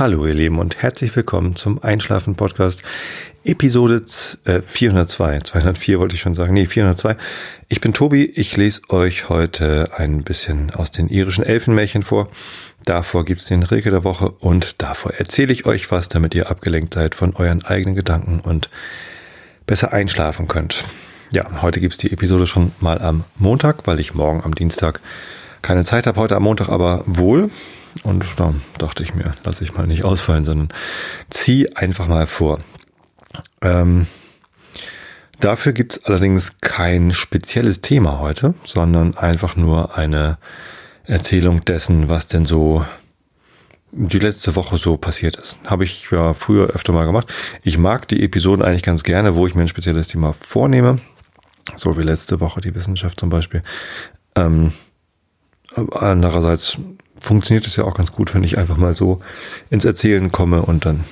Hallo ihr Lieben und herzlich willkommen zum Einschlafen Podcast Episode äh, 402. 204 wollte ich schon sagen. Nee, 402. Ich bin Tobi. Ich lese euch heute ein bisschen aus den irischen Elfenmärchen vor. Davor gibt's den Rilke der Woche und davor erzähle ich euch was, damit ihr abgelenkt seid von euren eigenen Gedanken und besser einschlafen könnt. Ja, heute gibt's die Episode schon mal am Montag, weil ich morgen am Dienstag keine Zeit habe. Heute am Montag aber wohl. Und da dachte ich mir, lasse ich mal nicht ausfallen, sondern zieh einfach mal vor. Ähm, dafür gibt's allerdings kein spezielles Thema heute, sondern einfach nur eine Erzählung dessen, was denn so die letzte Woche so passiert ist. Habe ich ja früher öfter mal gemacht. Ich mag die Episoden eigentlich ganz gerne, wo ich mir ein spezielles Thema vornehme. So wie letzte Woche die Wissenschaft zum Beispiel. Ähm, andererseits funktioniert es ja auch ganz gut, wenn ich einfach mal so ins Erzählen komme und dann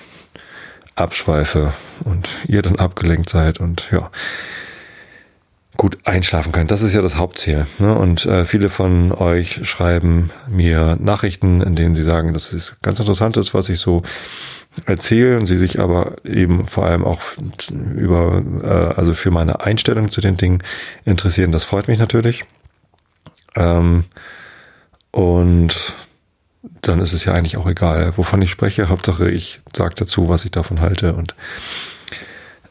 abschweife und ihr dann abgelenkt seid und ja gut einschlafen könnt. Das ist ja das Hauptziel. Ne? Und äh, viele von euch schreiben mir Nachrichten, in denen sie sagen, dass es ganz interessant ist, was ich so erzähle und sie sich aber eben vor allem auch über, äh, also für meine Einstellung zu den Dingen interessieren. Das freut mich natürlich. Ähm, und dann ist es ja eigentlich auch egal, wovon ich spreche. Hauptsache, ich sage dazu, was ich davon halte und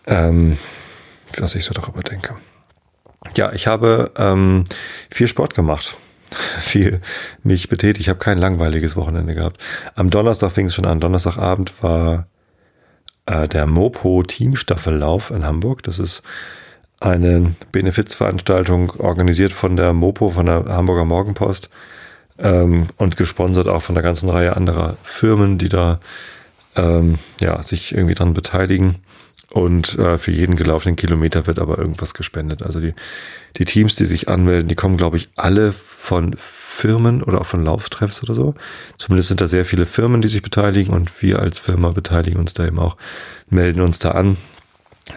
ähm, was ich so darüber denke. Ja, ich habe ähm, viel Sport gemacht. viel mich betätigt. Ich habe kein langweiliges Wochenende gehabt. Am Donnerstag fing es schon an. Donnerstagabend war äh, der Mopo Teamstaffellauf in Hamburg. Das ist eine Benefizveranstaltung organisiert von der Mopo, von der Hamburger Morgenpost ähm, und gesponsert auch von der ganzen Reihe anderer Firmen, die da ähm, ja, sich irgendwie dran beteiligen. Und äh, für jeden gelaufenen Kilometer wird aber irgendwas gespendet. Also die, die Teams, die sich anmelden, die kommen, glaube ich, alle von Firmen oder auch von Lauftreffs oder so. Zumindest sind da sehr viele Firmen, die sich beteiligen und wir als Firma beteiligen uns da eben auch, melden uns da an.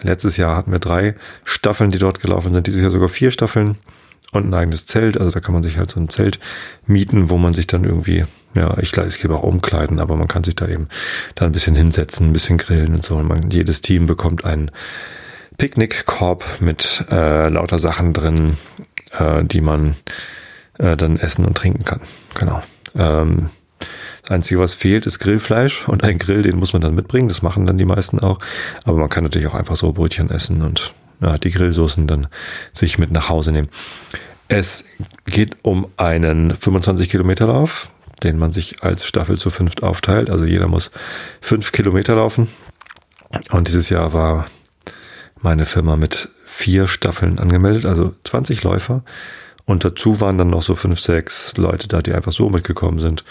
Letztes Jahr hatten wir drei Staffeln, die dort gelaufen sind. Dieses Jahr sogar vier Staffeln und ein eigenes Zelt. Also da kann man sich halt so ein Zelt mieten, wo man sich dann irgendwie, ja, ich glaube, es gibt auch umkleiden, aber man kann sich da eben dann ein bisschen hinsetzen, ein bisschen grillen und so. Und man, jedes Team bekommt einen Picknickkorb mit äh, lauter Sachen drin, äh, die man äh, dann essen und trinken kann. Genau. Ähm, das Einzige, was fehlt, ist Grillfleisch und ein Grill, den muss man dann mitbringen. Das machen dann die meisten auch. Aber man kann natürlich auch einfach so Brötchen essen und ja, die Grillsoßen dann sich mit nach Hause nehmen. Es geht um einen 25 Kilometer Lauf, den man sich als Staffel zu fünft aufteilt. Also jeder muss fünf Kilometer laufen. Und dieses Jahr war meine Firma mit vier Staffeln angemeldet, also 20 Läufer. Und dazu waren dann noch so fünf, sechs Leute da, die einfach so mitgekommen sind,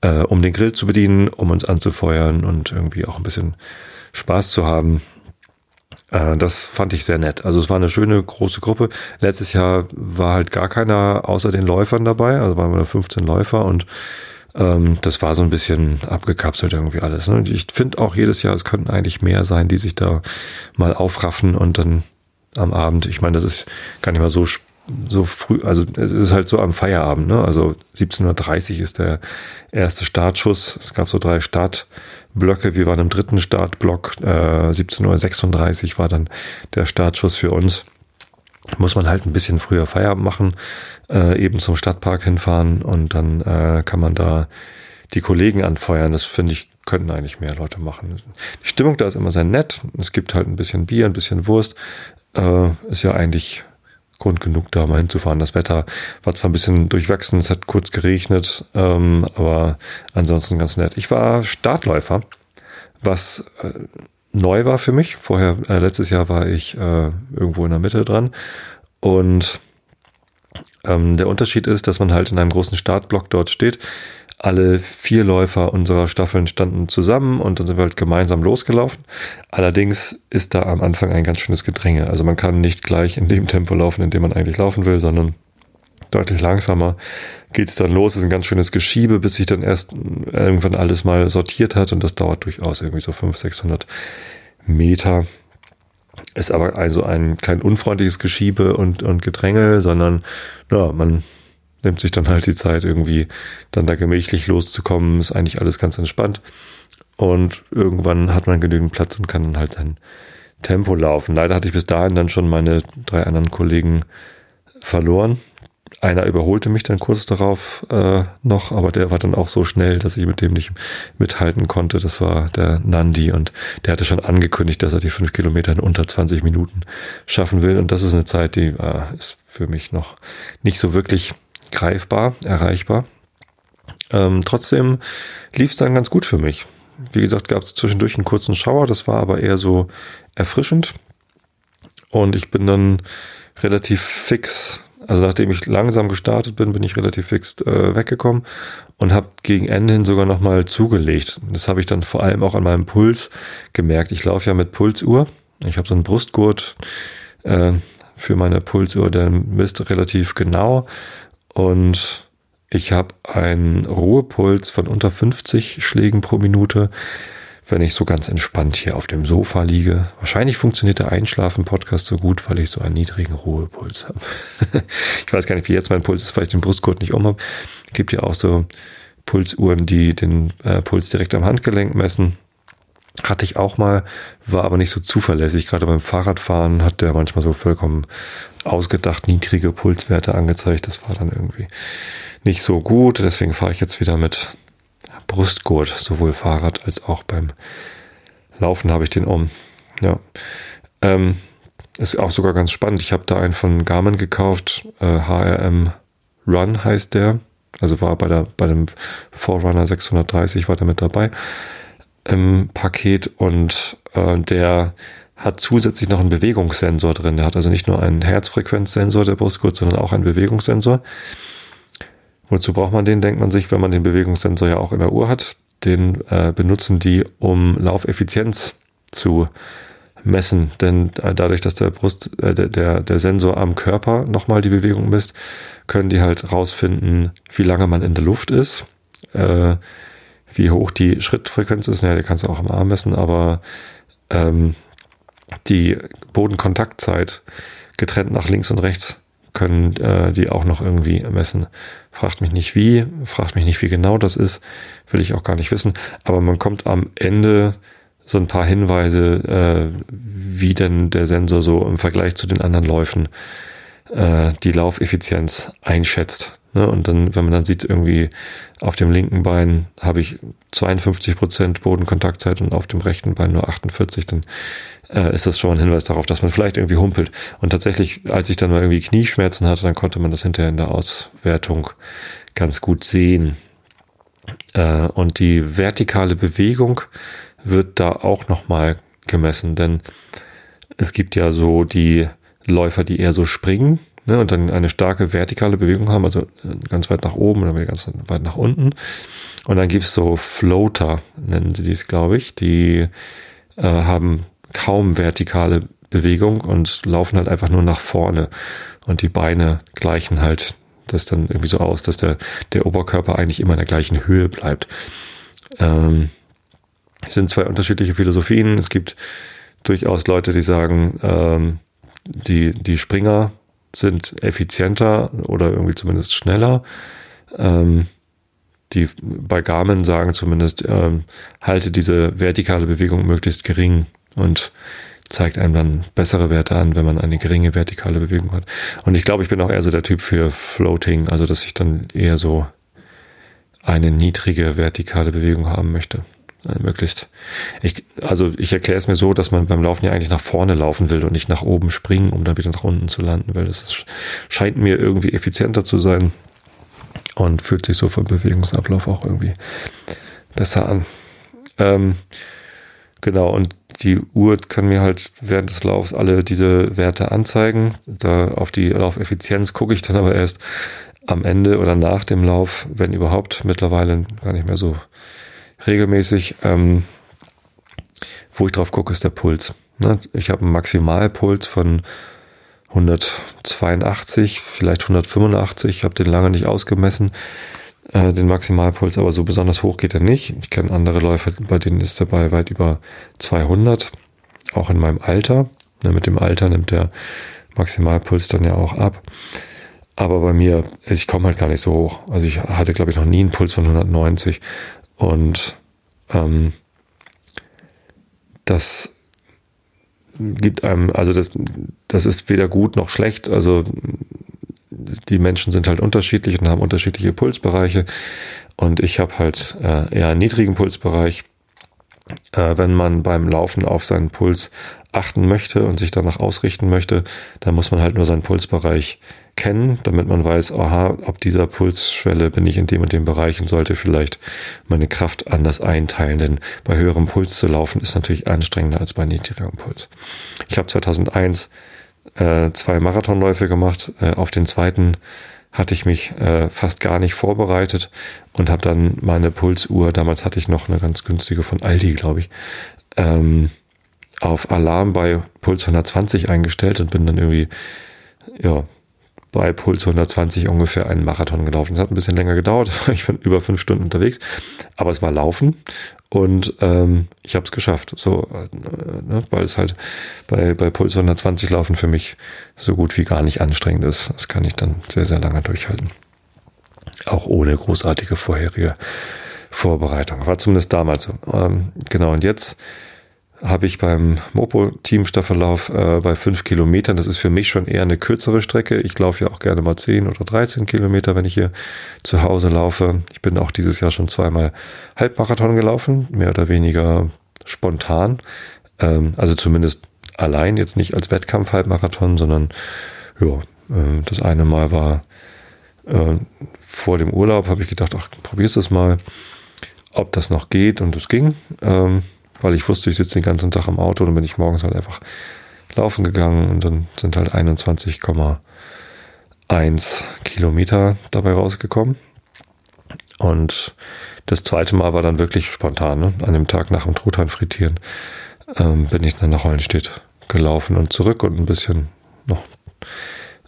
äh, um den Grill zu bedienen, um uns anzufeuern und irgendwie auch ein bisschen Spaß zu haben. Äh, das fand ich sehr nett. Also es war eine schöne große Gruppe. Letztes Jahr war halt gar keiner außer den Läufern dabei, also waren wir 15 Läufer und ähm, das war so ein bisschen abgekapselt irgendwie alles. Ne? Ich finde auch jedes Jahr, es könnten eigentlich mehr sein, die sich da mal aufraffen und dann am Abend, ich meine, das ist gar nicht mal so so früh, also es ist halt so am Feierabend, ne? Also 17.30 Uhr ist der erste Startschuss. Es gab so drei Start, Blöcke. Wir waren im dritten Startblock. Äh, 17.36 Uhr war dann der Startschuss für uns. Muss man halt ein bisschen früher Feierabend machen, äh, eben zum Stadtpark hinfahren und dann äh, kann man da die Kollegen anfeuern. Das finde ich, könnten eigentlich mehr Leute machen. Die Stimmung da ist immer sehr nett. Es gibt halt ein bisschen Bier, ein bisschen Wurst. Äh, ist ja eigentlich Grund genug, da mal hinzufahren. Das Wetter war zwar ein bisschen durchwachsen, es hat kurz geregnet, ähm, aber ansonsten ganz nett. Ich war Startläufer, was äh, neu war für mich. Vorher, äh, letztes Jahr war ich äh, irgendwo in der Mitte dran. Und ähm, der Unterschied ist, dass man halt in einem großen Startblock dort steht alle vier Läufer unserer Staffeln standen zusammen und dann sind wir halt gemeinsam losgelaufen. Allerdings ist da am Anfang ein ganz schönes Gedränge. Also man kann nicht gleich in dem Tempo laufen, in dem man eigentlich laufen will, sondern deutlich langsamer geht es dann los. Es ist ein ganz schönes Geschiebe, bis sich dann erst irgendwann alles mal sortiert hat und das dauert durchaus irgendwie so 500, 600 Meter. Ist aber also ein kein unfreundliches Geschiebe und, und Gedränge, sondern ja, man nimmt sich dann halt die Zeit, irgendwie dann da gemächlich loszukommen. Ist eigentlich alles ganz entspannt. und irgendwann hat man genügend Platz und kann dann halt sein Tempo laufen. Leider hatte ich bis dahin dann schon meine drei anderen Kollegen verloren. Einer überholte mich dann kurz darauf äh, noch, aber der war dann auch so schnell, dass ich mit dem nicht mithalten konnte. Das war der Nandi und der hatte schon angekündigt, dass er die fünf Kilometer in unter 20 Minuten schaffen will. Und das ist eine Zeit, die äh, ist für mich noch nicht so wirklich greifbar, erreichbar. Ähm, trotzdem lief es dann ganz gut für mich. Wie gesagt, gab es zwischendurch einen kurzen Schauer, das war aber eher so erfrischend. Und ich bin dann relativ fix, also nachdem ich langsam gestartet bin, bin ich relativ fix äh, weggekommen und habe gegen Ende hin sogar nochmal zugelegt. Das habe ich dann vor allem auch an meinem Puls gemerkt. Ich laufe ja mit Pulsuhr. Ich habe so einen Brustgurt äh, für meine Pulsuhr, der misst relativ genau. Und ich habe einen Ruhepuls von unter 50 Schlägen pro Minute, wenn ich so ganz entspannt hier auf dem Sofa liege. Wahrscheinlich funktioniert der Einschlafen-Podcast so gut, weil ich so einen niedrigen Ruhepuls habe. ich weiß gar nicht, wie jetzt mein Puls ist, weil ich den Brustgurt nicht um habe. Es gibt ja auch so Pulsuhren, die den äh, Puls direkt am Handgelenk messen. Hatte ich auch mal, war aber nicht so zuverlässig. Gerade beim Fahrradfahren hat der manchmal so vollkommen ausgedacht niedrige Pulswerte angezeigt. Das war dann irgendwie nicht so gut. Deswegen fahre ich jetzt wieder mit Brustgurt, sowohl Fahrrad als auch beim Laufen habe ich den um. Ja. Ähm, ist auch sogar ganz spannend. Ich habe da einen von Garmin gekauft. Äh, HRM Run heißt der. Also war bei, der, bei dem Forerunner 630 war der mit dabei im Paket und äh, der hat zusätzlich noch einen Bewegungssensor drin. Der hat also nicht nur einen Herzfrequenzsensor der Brustgurt, sondern auch einen Bewegungssensor. Wozu braucht man den, denkt man sich, wenn man den Bewegungssensor ja auch in der Uhr hat. Den äh, benutzen die, um Laufeffizienz zu messen. Denn äh, dadurch, dass der Brust, äh, der, der Sensor am Körper nochmal die Bewegung misst, können die halt rausfinden, wie lange man in der Luft ist, äh, wie hoch die Schrittfrequenz ist. Ja, die kannst du auch am Arm messen, aber ähm, die Bodenkontaktzeit getrennt nach links und rechts können äh, die auch noch irgendwie messen. Fragt mich nicht wie, fragt mich nicht wie genau das ist, will ich auch gar nicht wissen. Aber man kommt am Ende so ein paar Hinweise, äh, wie denn der Sensor so im Vergleich zu den anderen Läufen äh, die Laufeffizienz einschätzt. Ne? Und dann, wenn man dann sieht, irgendwie auf dem linken Bein habe ich 52 Prozent Bodenkontaktzeit und auf dem rechten Bein nur 48, dann äh, ist das schon ein Hinweis darauf, dass man vielleicht irgendwie humpelt. Und tatsächlich, als ich dann mal irgendwie Knieschmerzen hatte, dann konnte man das hinterher in der Auswertung ganz gut sehen. Äh, und die vertikale Bewegung wird da auch nochmal gemessen, denn es gibt ja so die Läufer, die eher so springen ne, und dann eine starke vertikale Bewegung haben, also äh, ganz weit nach oben oder ganz weit nach unten. Und dann gibt es so Floater, nennen sie dies, glaube ich, die äh, haben kaum vertikale Bewegung und laufen halt einfach nur nach vorne. Und die Beine gleichen halt das dann irgendwie so aus, dass der, der Oberkörper eigentlich immer in der gleichen Höhe bleibt. Ähm, es sind zwei unterschiedliche Philosophien. Es gibt durchaus Leute, die sagen, ähm, die, die Springer sind effizienter oder irgendwie zumindest schneller. Ähm, die bei Garmin sagen zumindest, ähm, halte diese vertikale Bewegung möglichst gering und zeigt einem dann bessere Werte an, wenn man eine geringe vertikale Bewegung hat. Und ich glaube, ich bin auch eher so der Typ für Floating, also dass ich dann eher so eine niedrige vertikale Bewegung haben möchte. Möglichst. Ich, also ich erkläre es mir so, dass man beim Laufen ja eigentlich nach vorne laufen will und nicht nach oben springen, um dann wieder nach unten zu landen, weil das ist, scheint mir irgendwie effizienter zu sein und fühlt sich so vom Bewegungsablauf auch irgendwie besser an. Ähm, genau, und die Uhr kann mir halt während des Laufs alle diese Werte anzeigen. Da auf die Laufeffizienz gucke ich dann aber erst am Ende oder nach dem Lauf, wenn überhaupt, mittlerweile gar nicht mehr so regelmäßig. Ähm, wo ich drauf gucke, ist der Puls. Ne? Ich habe einen Maximalpuls von 182, vielleicht 185. Ich habe den lange nicht ausgemessen, äh, den Maximalpuls, aber so besonders hoch geht er nicht. Ich kenne andere Läufer, bei denen ist er bei weit über 200, auch in meinem Alter. Ne, mit dem Alter nimmt der Maximalpuls dann ja auch ab. Aber bei mir, ich komme halt gar nicht so hoch. Also ich hatte, glaube ich, noch nie einen Puls von 190. Und ähm, das gibt einem, also das, das ist weder gut noch schlecht. Also die Menschen sind halt unterschiedlich und haben unterschiedliche Pulsbereiche. Und ich habe halt äh, eher einen niedrigen Pulsbereich. Äh, wenn man beim Laufen auf seinen Puls achten möchte und sich danach ausrichten möchte, dann muss man halt nur seinen Pulsbereich kennen, damit man weiß, aha, ab dieser Pulsschwelle bin ich in dem und dem Bereich und sollte vielleicht meine Kraft anders einteilen. Denn bei höherem Puls zu laufen ist natürlich anstrengender als bei niedrigerem Puls. Ich habe 2001 äh, zwei Marathonläufe gemacht. Äh, auf den zweiten hatte ich mich äh, fast gar nicht vorbereitet und habe dann meine Pulsuhr, damals hatte ich noch eine ganz günstige von Aldi, glaube ich, ähm, auf Alarm bei Puls 120 eingestellt und bin dann irgendwie, ja, bei Puls 120 ungefähr einen Marathon gelaufen. Es hat ein bisschen länger gedauert, ich bin über fünf Stunden unterwegs, aber es war Laufen und ähm, ich habe es geschafft. So, äh, ne, weil es halt bei, bei Puls 120 laufen für mich so gut wie gar nicht anstrengend ist. Das kann ich dann sehr, sehr lange durchhalten. Auch ohne großartige vorherige Vorbereitung. War zumindest damals so. Ähm, genau, und jetzt habe ich beim Mopo-Team Staffellauf äh, bei fünf Kilometern. Das ist für mich schon eher eine kürzere Strecke. Ich laufe ja auch gerne mal zehn oder 13 Kilometer, wenn ich hier zu Hause laufe. Ich bin auch dieses Jahr schon zweimal Halbmarathon gelaufen, mehr oder weniger spontan. Ähm, also zumindest allein, jetzt nicht als Wettkampf-Halbmarathon, sondern ja, äh, das eine Mal war äh, vor dem Urlaub, habe ich gedacht, ach, probier's das mal, ob das noch geht und es ging. Ähm, weil ich wusste, ich sitze den ganzen Tag im Auto und bin ich morgens halt einfach laufen gegangen und dann sind halt 21,1 Kilometer dabei rausgekommen. Und das zweite Mal war dann wirklich spontan. Ne? An dem Tag nach dem Truthahn frittieren ähm, bin ich dann nach Hollenstedt gelaufen und zurück und ein bisschen noch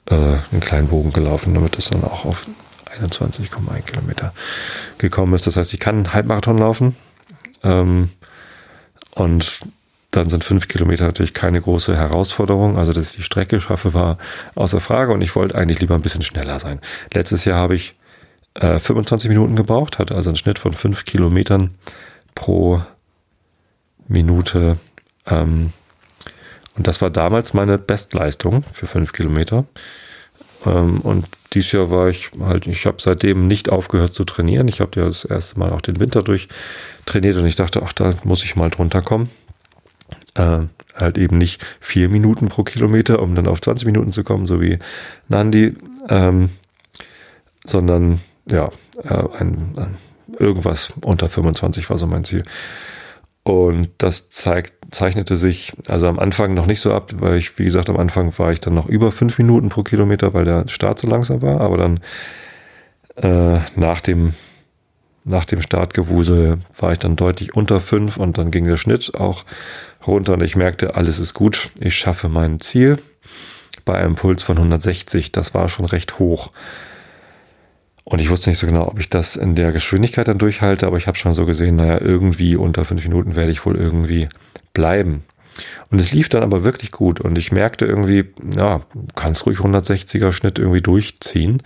äh, einen kleinen Bogen gelaufen, damit es dann auch auf 21,1 Kilometer gekommen ist. Das heißt, ich kann Halbmarathon laufen. Ähm, und dann sind fünf Kilometer natürlich keine große Herausforderung. Also, dass ich die Strecke schaffe, war außer Frage. Und ich wollte eigentlich lieber ein bisschen schneller sein. Letztes Jahr habe ich äh, 25 Minuten gebraucht, hatte also einen Schnitt von fünf Kilometern pro Minute. Ähm, und das war damals meine Bestleistung für fünf Kilometer. Ähm, und dieses Jahr war ich halt, ich habe seitdem nicht aufgehört zu trainieren. Ich habe ja das erste Mal auch den Winter durch trainiert und ich dachte, ach, da muss ich mal drunter kommen. Äh, halt eben nicht vier Minuten pro Kilometer, um dann auf 20 Minuten zu kommen, so wie Nandi, ähm, sondern ja, äh, ein, ein, irgendwas unter 25 war so mein Ziel. Und das zeigt, zeichnete sich also am Anfang noch nicht so ab, weil ich, wie gesagt, am Anfang war ich dann noch über fünf Minuten pro Kilometer, weil der Start so langsam war. Aber dann äh, nach dem nach dem Startgewusel war ich dann deutlich unter fünf und dann ging der Schnitt auch runter und ich merkte, alles ist gut. Ich schaffe mein Ziel bei einem Puls von 160. Das war schon recht hoch. Und ich wusste nicht so genau, ob ich das in der Geschwindigkeit dann durchhalte, aber ich habe schon so gesehen, naja, irgendwie unter fünf Minuten werde ich wohl irgendwie bleiben. Und es lief dann aber wirklich gut und ich merkte irgendwie, ja, kannst ruhig 160er Schnitt irgendwie durchziehen.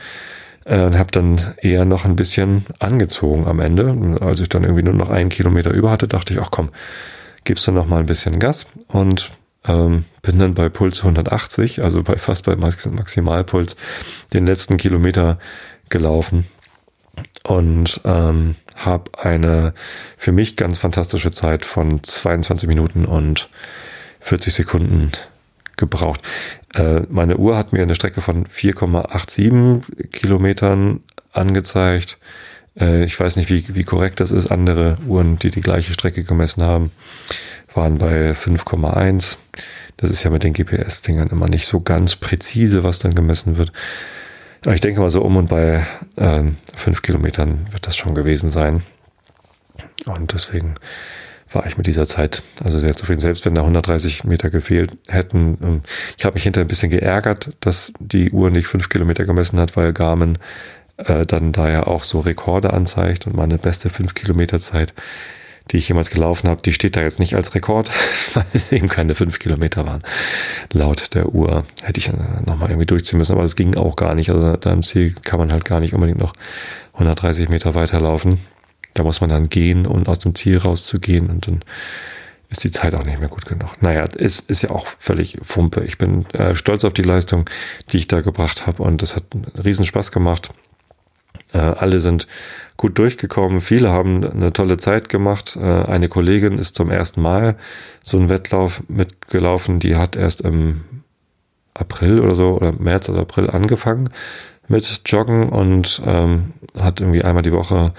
Äh, und habe dann eher noch ein bisschen angezogen am Ende. Als ich dann irgendwie nur noch einen Kilometer über hatte, dachte ich, ach komm, gibst du noch mal ein bisschen Gas und ähm, bin dann bei Puls 180, also bei fast bei Maximalpuls, den letzten Kilometer gelaufen und ähm, habe eine für mich ganz fantastische Zeit von 22 Minuten und 40 Sekunden gebraucht. Äh, meine Uhr hat mir eine Strecke von 4,87 Kilometern angezeigt. Äh, ich weiß nicht, wie, wie korrekt das ist. Andere Uhren, die die gleiche Strecke gemessen haben, waren bei 5,1. Das ist ja mit den GPS-Dingern immer nicht so ganz präzise, was dann gemessen wird. Ich denke mal so um und bei äh, fünf Kilometern wird das schon gewesen sein. Und deswegen war ich mit dieser Zeit also sehr zufrieden. Selbst wenn da 130 Meter gefehlt hätten. Ähm, ich habe mich hinterher ein bisschen geärgert, dass die Uhr nicht fünf Kilometer gemessen hat, weil Garmin äh, dann da ja auch so Rekorde anzeigt und meine beste fünf Kilometer Zeit, die ich jemals gelaufen habe, die steht da jetzt nicht als Rekord, weil es eben keine fünf Kilometer waren. Laut der Uhr hätte ich nochmal irgendwie durchziehen müssen, aber das ging auch gar nicht. Also da im Ziel kann man halt gar nicht unbedingt noch 130 Meter weiterlaufen. Da muss man dann gehen, um aus dem Ziel rauszugehen. Und dann ist die Zeit auch nicht mehr gut genug. Naja, es ist ja auch völlig Fumpe. Ich bin äh, stolz auf die Leistung, die ich da gebracht habe und das hat einen riesen Spaß gemacht. Äh, alle sind gut durchgekommen, viele haben eine tolle Zeit gemacht. Äh, eine Kollegin ist zum ersten Mal so einen Wettlauf mitgelaufen, die hat erst im April oder so oder März oder April angefangen mit Joggen und ähm, hat irgendwie einmal die Woche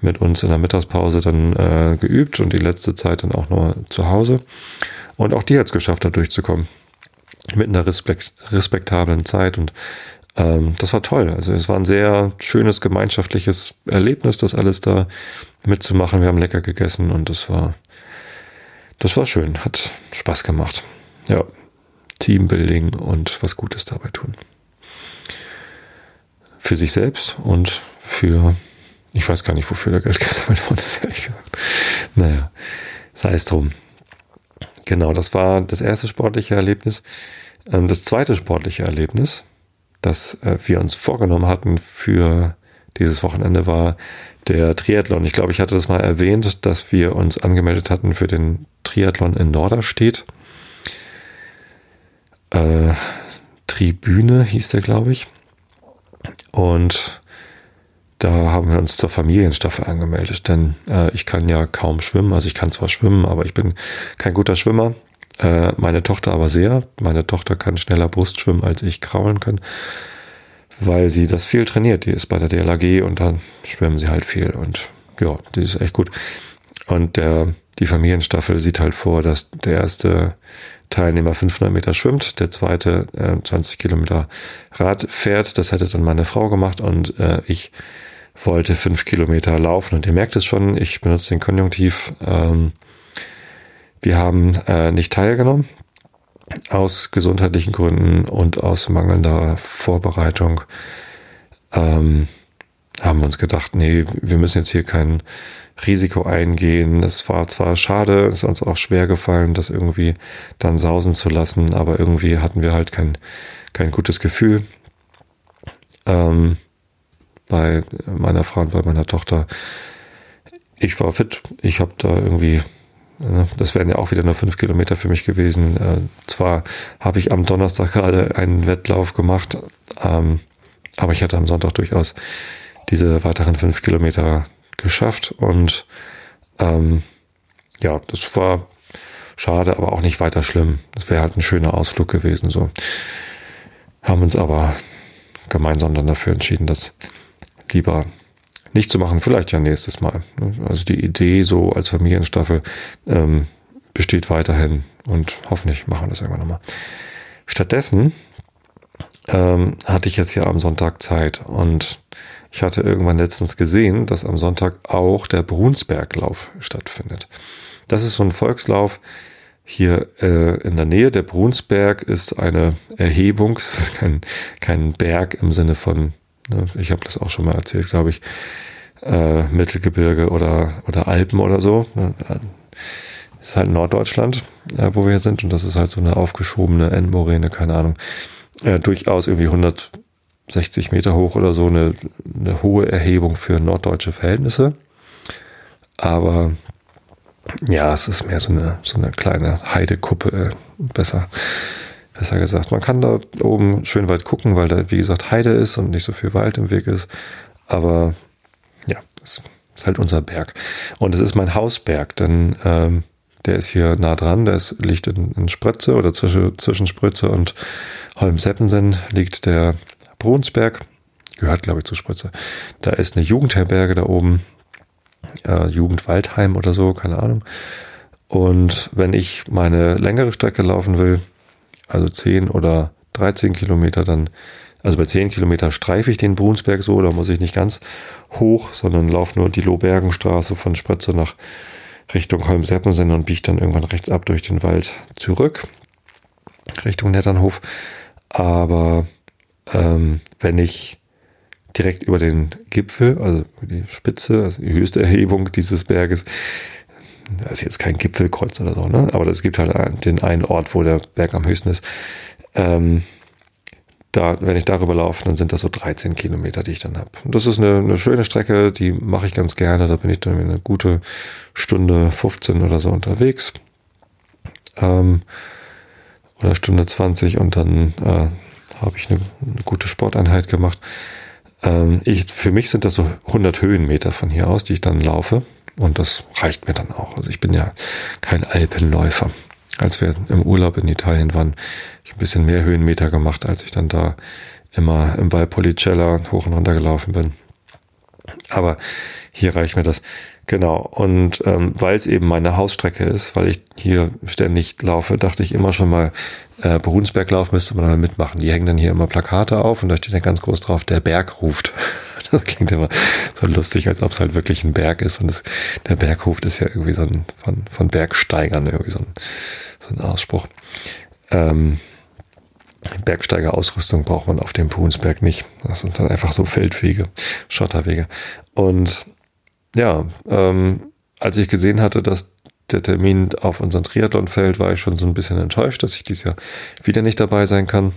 mit uns in der Mittagspause dann äh, geübt und die letzte Zeit dann auch nur zu Hause. Und auch die hat es geschafft, da durchzukommen. Mit einer respekt respektablen Zeit und ähm, das war toll. Also es war ein sehr schönes gemeinschaftliches Erlebnis, das alles da mitzumachen. Wir haben lecker gegessen und das war, das war schön, hat Spaß gemacht. Ja, Teambuilding und was Gutes dabei tun. Für sich selbst und für, ich weiß gar nicht, wofür der Geld gesammelt ist, ehrlich gesagt. Naja, sei es drum. Genau, das war das erste sportliche Erlebnis. Ähm, das zweite sportliche Erlebnis, das äh, wir uns vorgenommen hatten für dieses Wochenende, war der Triathlon. Ich glaube, ich hatte das mal erwähnt, dass wir uns angemeldet hatten für den Triathlon in Norderstedt äh, Tribüne, hieß der, glaube ich. Und da haben wir uns zur Familienstaffel angemeldet, denn äh, ich kann ja kaum schwimmen. Also ich kann zwar schwimmen, aber ich bin kein guter Schwimmer. Äh, meine Tochter aber sehr. Meine Tochter kann schneller Brust schwimmen, als ich kraulen kann, weil sie das viel trainiert. Die ist bei der DLAG und dann schwimmen sie halt viel und ja, die ist echt gut. Und der, die Familienstaffel sieht halt vor, dass der erste Teilnehmer 500 Meter schwimmt, der zweite äh, 20 Kilometer Rad fährt. Das hätte dann meine Frau gemacht und äh, ich wollte fünf Kilometer laufen. Und ihr merkt es schon, ich benutze den Konjunktiv. Ähm, wir haben äh, nicht teilgenommen aus gesundheitlichen Gründen und aus mangelnder Vorbereitung. Ähm, haben wir uns gedacht, nee, wir müssen jetzt hier kein Risiko eingehen. Es war zwar schade, ist uns auch schwer gefallen, das irgendwie dann sausen zu lassen, aber irgendwie hatten wir halt kein, kein gutes Gefühl. Ähm, bei meiner Frau und bei meiner Tochter. Ich war fit, ich habe da irgendwie das wären ja auch wieder nur fünf Kilometer für mich gewesen. Äh, zwar habe ich am Donnerstag gerade einen Wettlauf gemacht, ähm, aber ich hatte am Sonntag durchaus diese weiteren fünf Kilometer geschafft und ähm, ja, das war schade, aber auch nicht weiter schlimm. Das wäre halt ein schöner Ausflug gewesen. So haben uns aber gemeinsam dann dafür entschieden, das lieber nicht zu machen. Vielleicht ja nächstes Mal. Also die Idee so als Familienstaffel ähm, besteht weiterhin und hoffentlich machen wir das irgendwann nochmal. Stattdessen ähm, hatte ich jetzt hier am Sonntag Zeit und ich hatte irgendwann letztens gesehen, dass am Sonntag auch der Brunsberglauf stattfindet. Das ist so ein Volkslauf hier äh, in der Nähe. Der Brunsberg ist eine Erhebung, es ist kein, kein Berg im Sinne von, ich habe das auch schon mal erzählt, glaube ich, äh, Mittelgebirge oder, oder Alpen oder so. Das ist halt Norddeutschland, äh, wo wir hier sind und das ist halt so eine aufgeschobene Endmoräne, keine Ahnung. Äh, durchaus irgendwie 100 60 Meter hoch oder so, eine, eine hohe Erhebung für norddeutsche Verhältnisse. Aber ja, es ist mehr so eine, so eine kleine Heidekuppe, besser, besser gesagt. Man kann da oben schön weit gucken, weil da, wie gesagt, Heide ist und nicht so viel Wald im Weg ist. Aber ja, es ist halt unser Berg. Und es ist mein Hausberg, denn ähm, der ist hier nah dran, der ist, liegt in, in Spritze oder zwischen, zwischen Spritze und Holmseppensen liegt der Brunsberg, gehört glaube ich zu Spritze. Da ist eine Jugendherberge da oben, äh, Jugendwaldheim oder so, keine Ahnung. Und wenn ich meine längere Strecke laufen will, also 10 oder 13 Kilometer, dann, also bei 10 Kilometer streife ich den Brunsberg so, da muss ich nicht ganz hoch, sondern laufe nur die Lohbergenstraße von Spritze nach Richtung Holmseppensen und biege dann irgendwann rechts ab durch den Wald zurück, Richtung Netternhof. Aber ähm, wenn ich direkt über den Gipfel, also die Spitze, also die höchste Erhebung dieses Berges, da ist jetzt kein Gipfelkreuz oder so, ne? aber es gibt halt den einen Ort, wo der Berg am höchsten ist. Ähm, da, wenn ich darüber laufe, dann sind das so 13 Kilometer, die ich dann habe. Das ist eine, eine schöne Strecke, die mache ich ganz gerne. Da bin ich dann eine gute Stunde 15 oder so unterwegs. ähm, oder Stunde 20 und dann äh, habe ich eine, eine, gute Sporteinheit gemacht. Ähm, ich, für mich sind das so 100 Höhenmeter von hier aus, die ich dann laufe und das reicht mir dann auch. Also ich bin ja kein Alpenläufer. Als wir im Urlaub in Italien waren, ich ein bisschen mehr Höhenmeter gemacht, als ich dann da immer im Valpolicella hoch und runter gelaufen bin. Aber hier reicht mir das. Genau. Und ähm, weil es eben meine Hausstrecke ist, weil ich hier ständig laufe, dachte ich immer schon mal, äh, Brunsberglauf müsste man mal mitmachen. Die hängen dann hier immer Plakate auf und da steht dann ganz groß drauf, der Berg ruft. Das klingt immer so lustig, als ob es halt wirklich ein Berg ist. Und das, der Berg ruft ist ja irgendwie so ein von, von Bergsteigern, irgendwie so ein, so ein Ausspruch. Ähm, Bergsteigerausrüstung braucht man auf dem Brunsberg nicht. Das sind dann einfach so Feldwege, Schotterwege. Und ja, ähm, als ich gesehen hatte, dass der Termin auf unseren Triathlon fällt, war ich schon so ein bisschen enttäuscht, dass ich dieses Jahr wieder nicht dabei sein kann.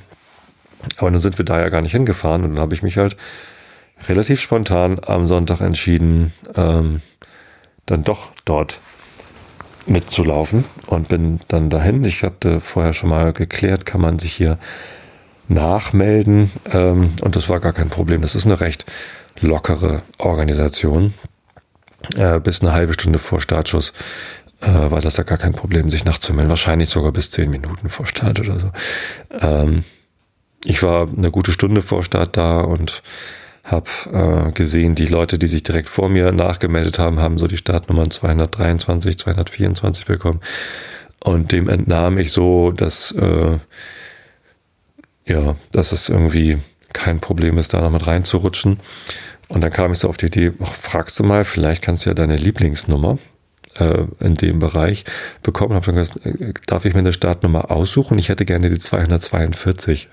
Aber dann sind wir da ja gar nicht hingefahren und dann habe ich mich halt relativ spontan am Sonntag entschieden, ähm, dann doch dort mitzulaufen und bin dann dahin. Ich hatte vorher schon mal geklärt, kann man sich hier nachmelden ähm, und das war gar kein Problem. Das ist eine recht lockere Organisation. Äh, bis eine halbe Stunde vor Startschuss äh, war das ja gar kein Problem, sich nachzumelden. Wahrscheinlich sogar bis zehn Minuten vor Start oder so. Ähm, ich war eine gute Stunde vor Start da und habe äh, gesehen, die Leute, die sich direkt vor mir nachgemeldet haben, haben so die Startnummern 223, 224 bekommen. Und dem entnahm ich so, dass äh, ja, dass es irgendwie kein Problem ist, da noch mit reinzurutschen. Und dann kam ich so auf die Idee, ach, fragst du mal, vielleicht kannst du ja deine Lieblingsnummer äh, in dem Bereich bekommen. Hab dann gesagt, äh, darf ich mir eine Startnummer aussuchen? Ich hätte gerne die 242.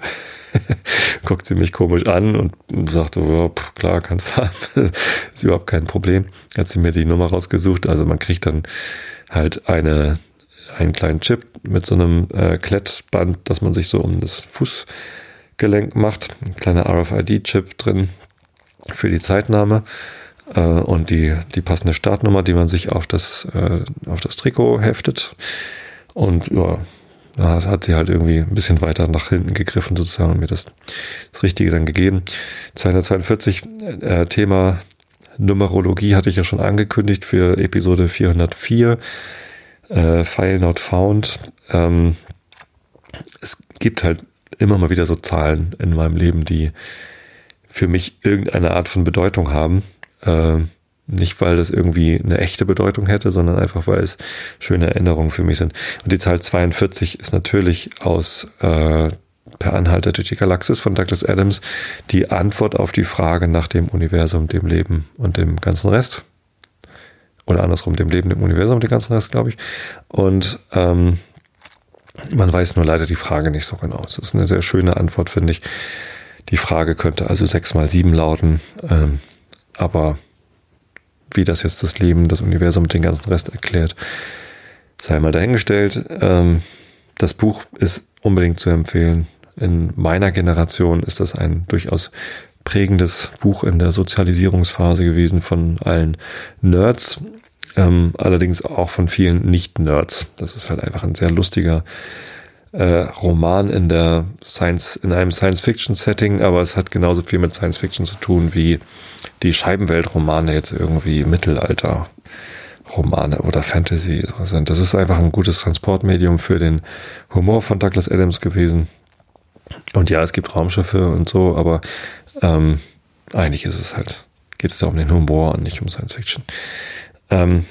Guckt sie mich komisch an und sagte, ja, pff, klar, kannst haben. ist überhaupt kein Problem. Hat sie mir die Nummer rausgesucht. Also man kriegt dann halt eine, einen kleinen Chip mit so einem äh, Klettband, dass man sich so um das Fußgelenk macht. Ein kleiner RFID-Chip drin, für die Zeitnahme äh, und die, die passende Startnummer, die man sich auf das, äh, auf das Trikot heftet. Und ja, da hat sie halt irgendwie ein bisschen weiter nach hinten gegriffen sozusagen und mir das, das Richtige dann gegeben. 242 äh, Thema Numerologie hatte ich ja schon angekündigt für Episode 404. Äh, File not found. Ähm, es gibt halt immer mal wieder so Zahlen in meinem Leben, die für mich irgendeine Art von Bedeutung haben. Äh, nicht, weil das irgendwie eine echte Bedeutung hätte, sondern einfach, weil es schöne Erinnerungen für mich sind. Und die Zahl 42 ist natürlich aus äh, Per Anhalter durch die Galaxis von Douglas Adams die Antwort auf die Frage nach dem Universum, dem Leben und dem ganzen Rest. Oder andersrum, dem Leben, dem Universum und dem ganzen Rest, glaube ich. Und ähm, man weiß nur leider die Frage nicht so genau. Es ist eine sehr schöne Antwort, finde ich. Die Frage könnte also sechs mal sieben lauten, ähm, aber wie das jetzt das Leben, das Universum mit dem ganzen Rest erklärt, sei mal dahingestellt. Ähm, das Buch ist unbedingt zu empfehlen. In meiner Generation ist das ein durchaus prägendes Buch in der Sozialisierungsphase gewesen von allen Nerds, ähm, allerdings auch von vielen Nicht-Nerds. Das ist halt einfach ein sehr lustiger äh, Roman in der Science, in einem Science-Fiction-Setting, aber es hat genauso viel mit Science-Fiction zu tun wie die Scheibenwelt-Romane jetzt irgendwie Mittelalter. Romane oder Fantasy sind. Das ist einfach ein gutes Transportmedium für den Humor von Douglas Adams gewesen. Und ja, es gibt Raumschiffe und so, aber ähm, eigentlich ist es halt, geht es da um den Humor und nicht um Science Fiction. Ähm,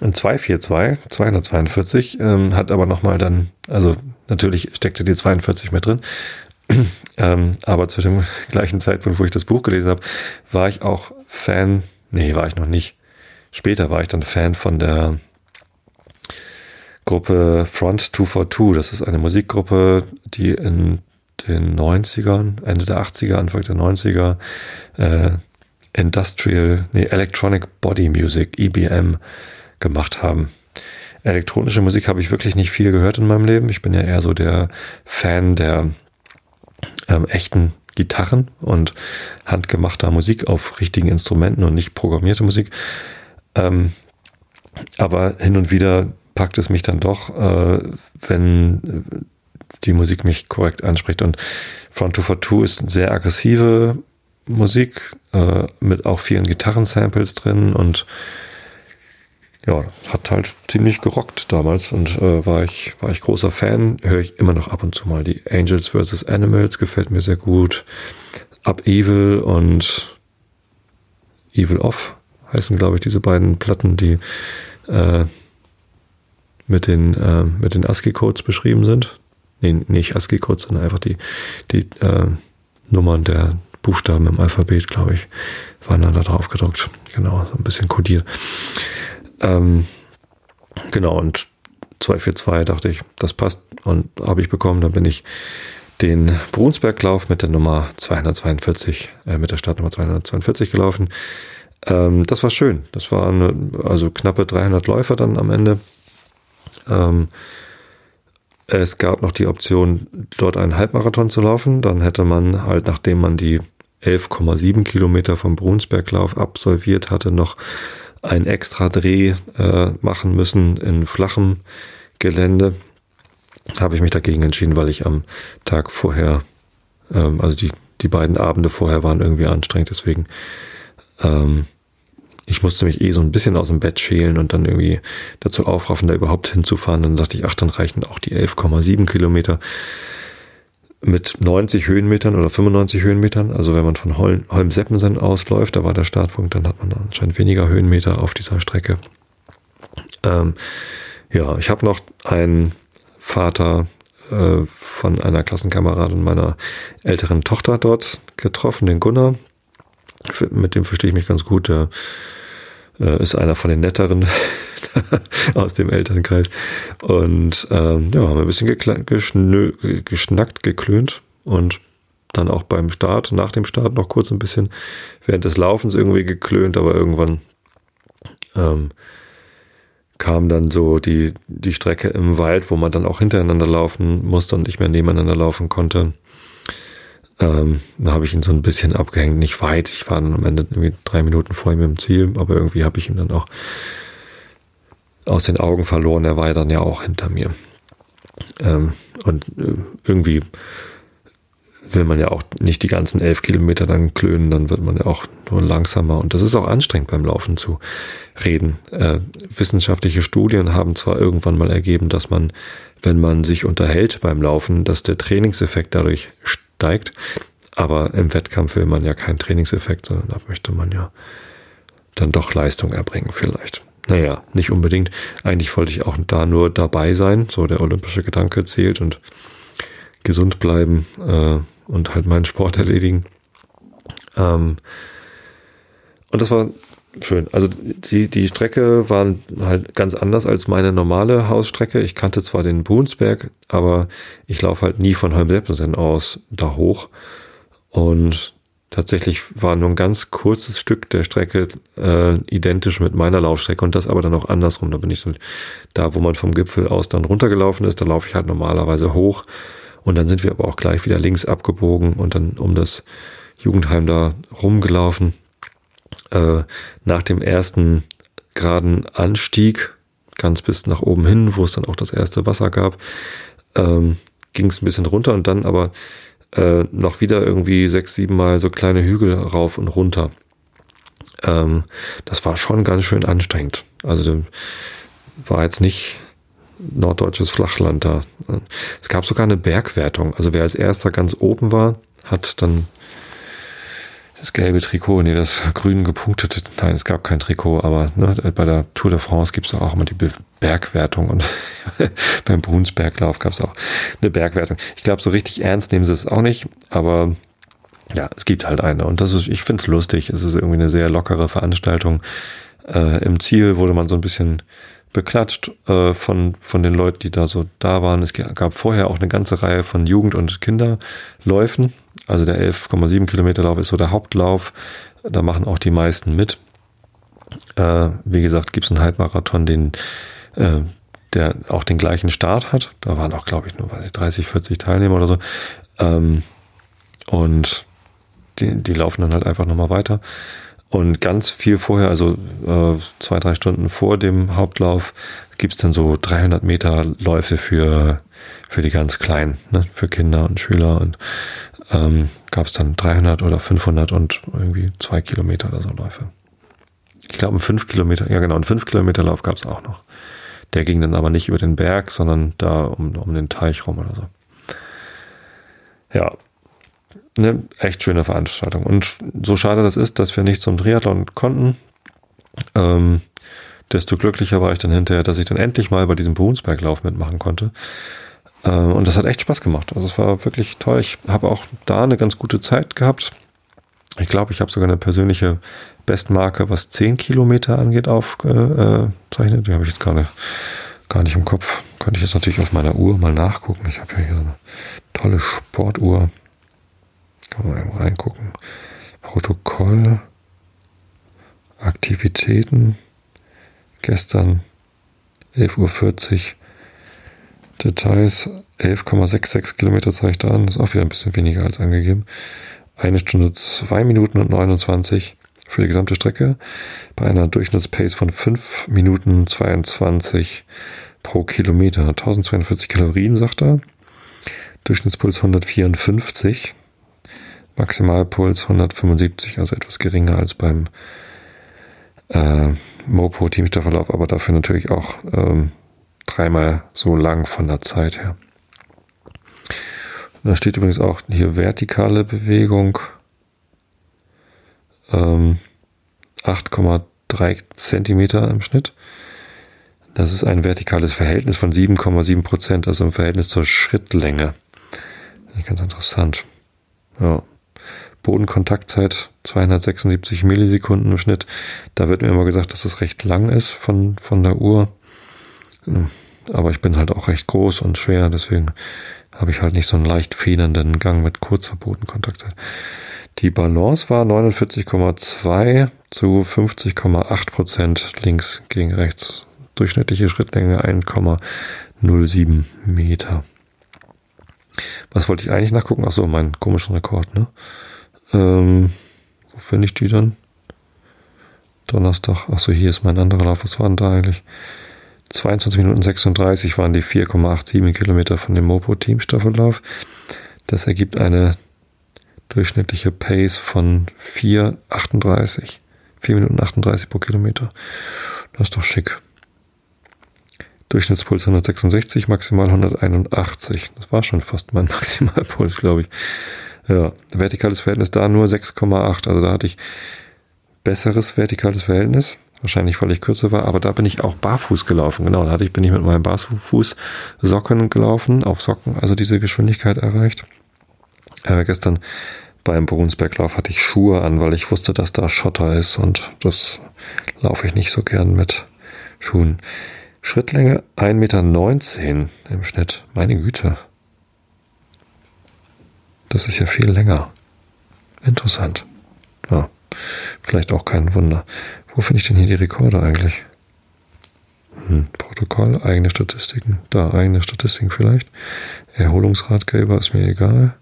ein 242, 242, ähm, hat aber nochmal dann, also natürlich steckte die 42 mit drin, ähm, aber zu dem gleichen Zeitpunkt, wo ich das Buch gelesen habe, war ich auch Fan, nee, war ich noch nicht. Später war ich dann Fan von der Gruppe Front 242. Das ist eine Musikgruppe, die in den 90ern, Ende der 80er, Anfang der 90er, äh, Industrial, nee, Electronic Body Music, EBM, gemacht haben. Elektronische Musik habe ich wirklich nicht viel gehört in meinem Leben. Ich bin ja eher so der Fan der ähm, echten Gitarren und handgemachter Musik auf richtigen Instrumenten und nicht programmierte Musik. Ähm, aber hin und wieder packt es mich dann doch, äh, wenn die Musik mich korrekt anspricht. Und Front 2 for 2 ist sehr aggressive Musik äh, mit auch vielen Gitarrensamples drin und ja, hat halt ziemlich gerockt damals und äh, war ich war ich großer Fan. Höre ich immer noch ab und zu mal die Angels vs Animals gefällt mir sehr gut. Up Evil und Evil Off heißen glaube ich diese beiden Platten, die äh, mit den äh, mit den ASCII Codes beschrieben sind. Nee, nicht ASCII Codes, sondern einfach die die äh, Nummern der Buchstaben im Alphabet, glaube ich, waren dann da drauf gedruckt. Genau, so ein bisschen kodiert. Ähm, genau, und 242 dachte ich, das passt und habe ich bekommen. Dann bin ich den Brunsberglauf mit der Nummer 242, äh, mit der Startnummer 242 gelaufen. Ähm, das war schön. Das waren also knappe 300 Läufer dann am Ende. Ähm, es gab noch die Option, dort einen Halbmarathon zu laufen. Dann hätte man halt, nachdem man die 11,7 Kilometer vom Brunsberglauf absolviert hatte, noch einen extra Dreh äh, machen müssen in flachem Gelände. Habe ich mich dagegen entschieden, weil ich am Tag vorher, ähm, also die, die beiden Abende vorher waren irgendwie anstrengend, deswegen ähm, ich musste mich eh so ein bisschen aus dem Bett schälen und dann irgendwie dazu aufraffen, da überhaupt hinzufahren. Dann dachte ich, ach, dann reichen auch die 11,7 Kilometer mit 90 Höhenmetern oder 95 Höhenmetern. Also wenn man von Hol Holmseppensen ausläuft, da war der Startpunkt, dann hat man anscheinend weniger Höhenmeter auf dieser Strecke. Ähm, ja, ich habe noch einen Vater äh, von einer Klassenkameradin meiner älteren Tochter dort getroffen, den Gunnar. Mit dem verstehe ich mich ganz gut. Der äh, ist einer von den netteren aus dem Elternkreis. Und ähm, ja, haben ein bisschen geschnackt, geklönt und dann auch beim Start, nach dem Start noch kurz ein bisschen während des Laufens irgendwie geklönt, aber irgendwann ähm, kam dann so die, die Strecke im Wald, wo man dann auch hintereinander laufen musste und nicht mehr nebeneinander laufen konnte. Ähm, da habe ich ihn so ein bisschen abgehängt, nicht weit. Ich war dann am Ende irgendwie drei Minuten vor ihm im Ziel, aber irgendwie habe ich ihn dann auch aus den Augen verloren. Er war ja dann ja auch hinter mir. Ähm, und äh, irgendwie will man ja auch nicht die ganzen elf Kilometer dann klönen, dann wird man ja auch nur langsamer. Und das ist auch anstrengend beim Laufen zu reden. Äh, wissenschaftliche Studien haben zwar irgendwann mal ergeben, dass man, wenn man sich unterhält beim Laufen, dass der Trainingseffekt dadurch steigt. Aber im Wettkampf will man ja keinen Trainingseffekt, sondern da möchte man ja dann doch Leistung erbringen vielleicht. Naja, nicht unbedingt. Eigentlich wollte ich auch da nur dabei sein. So der olympische Gedanke zählt und gesund bleiben äh, und halt meinen Sport erledigen. Ähm, und das war schön. Also die, die Strecke war halt ganz anders als meine normale Hausstrecke. Ich kannte zwar den Buhnsberg, aber ich laufe halt nie von Holmseppensen aus da hoch. Und Tatsächlich war nur ein ganz kurzes Stück der Strecke äh, identisch mit meiner Laufstrecke und das aber dann auch andersrum. Da bin ich so da, wo man vom Gipfel aus dann runtergelaufen ist, da laufe ich halt normalerweise hoch und dann sind wir aber auch gleich wieder links abgebogen und dann um das Jugendheim da rumgelaufen. Äh, nach dem ersten geraden Anstieg, ganz bis nach oben hin, wo es dann auch das erste Wasser gab, ähm, ging es ein bisschen runter und dann aber äh, noch wieder irgendwie sechs, sieben Mal so kleine Hügel rauf und runter. Ähm, das war schon ganz schön anstrengend. Also war jetzt nicht norddeutsches Flachland da. Es gab sogar eine Bergwertung. Also wer als erster ganz oben war, hat dann das gelbe Trikot, nee, das grün gepunktete, nein, es gab kein Trikot, aber ne, bei der Tour de France gibt es auch immer die Bergwertung und beim Brunsberglauf gab es auch eine Bergwertung. Ich glaube, so richtig ernst nehmen sie es auch nicht, aber ja, es gibt halt eine und das ist, ich finde es lustig. Es ist irgendwie eine sehr lockere Veranstaltung. Äh, Im Ziel wurde man so ein bisschen beklatscht äh, von, von den Leuten, die da so da waren. Es gab vorher auch eine ganze Reihe von Jugend- und Kinderläufen. Also der 11,7 Kilometer Lauf ist so der Hauptlauf. Da machen auch die meisten mit. Äh, wie gesagt, gibt es einen Halbmarathon, den, äh, der auch den gleichen Start hat. Da waren auch, glaube ich, nur weiß ich, 30, 40 Teilnehmer oder so. Ähm, und die, die laufen dann halt einfach nochmal weiter. Und ganz viel vorher, also äh, zwei, drei Stunden vor dem Hauptlauf, gibt's dann so 300 Meter Läufe für, für die ganz Kleinen, ne? für Kinder und Schüler. Und ähm, gab es dann 300 oder 500 und irgendwie zwei Kilometer oder so Läufe. Ich glaube, ein 5 Kilometer, ja genau, ein 5 Kilometer Lauf gab es auch noch. Der ging dann aber nicht über den Berg, sondern da um, um den Teich rum oder so. Ja, eine echt schöne Veranstaltung. Und so schade das ist, dass wir nicht zum Triathlon konnten, ähm, desto glücklicher war ich dann hinterher, dass ich dann endlich mal bei diesem Brunsberglauf mitmachen konnte. Ähm, und das hat echt Spaß gemacht. Also es war wirklich toll. Ich habe auch da eine ganz gute Zeit gehabt. Ich glaube, ich habe sogar eine persönliche Bestmarke, was 10 Kilometer angeht, aufgezeichnet. Die habe ich jetzt gar nicht, gar nicht im Kopf. Könnte ich jetzt natürlich auf meiner Uhr mal nachgucken. Ich habe ja hier so eine tolle Sportuhr. Kann man mal reingucken. Protokoll, Aktivitäten. Gestern 11.40 Uhr. Details 11,66 Kilometer zeigt an. Das ist auch wieder ein bisschen weniger als angegeben. Eine Stunde, zwei Minuten und 29 für die gesamte Strecke. Bei einer Durchschnittspace von 5 Minuten 22 pro Kilometer. 1240 Kalorien, sagt er. Durchschnittspuls 154. Maximalpuls 175, also etwas geringer als beim äh, Mopo Teamstaffellauf, aber dafür natürlich auch ähm, dreimal so lang von der Zeit her. Und da steht übrigens auch hier vertikale Bewegung. Ähm, 8,3 Zentimeter im Schnitt. Das ist ein vertikales Verhältnis von 7,7 Prozent, also im Verhältnis zur Schrittlänge. Ganz interessant. Ja. Bodenkontaktzeit 276 Millisekunden im Schnitt. Da wird mir immer gesagt, dass das recht lang ist von, von der Uhr. Aber ich bin halt auch recht groß und schwer, deswegen habe ich halt nicht so einen leicht federnden Gang mit kurzer Bodenkontaktzeit. Die Balance war 49,2 zu 50,8 Prozent links gegen rechts. Durchschnittliche Schrittlänge 1,07 Meter. Was wollte ich eigentlich nachgucken? Ach so, mein komischen Rekord, ne? Ähm, wo finde ich die dann? Donnerstag. Ach so, hier ist mein anderer Lauf. Was war denn da eigentlich? 22 Minuten 36 waren die 4,87 Kilometer von dem Mopo-Team-Staffellauf. Das ergibt eine durchschnittliche Pace von 4,38. 4 Minuten 38 pro Kilometer. Das ist doch schick. Durchschnittspuls 166, maximal 181. Das war schon fast mein Maximalpuls, glaube ich. Ja, vertikales Verhältnis da nur 6,8. Also da hatte ich besseres vertikales Verhältnis. Wahrscheinlich, weil ich kürzer war, aber da bin ich auch barfuß gelaufen. Genau, da hatte ich, bin ich mit meinem Barfuß Socken gelaufen, auf Socken, also diese Geschwindigkeit erreicht. Äh, gestern beim Brunsberglauf hatte ich Schuhe an, weil ich wusste, dass da Schotter ist und das laufe ich nicht so gern mit Schuhen. Schrittlänge 1,19 Meter im Schnitt. Meine Güte. Das ist ja viel länger. Interessant. Ja, vielleicht auch kein Wunder. Wo finde ich denn hier die Rekorde eigentlich? Hm, Protokoll, eigene Statistiken. Da, eigene Statistiken vielleicht. Erholungsratgeber ist mir egal.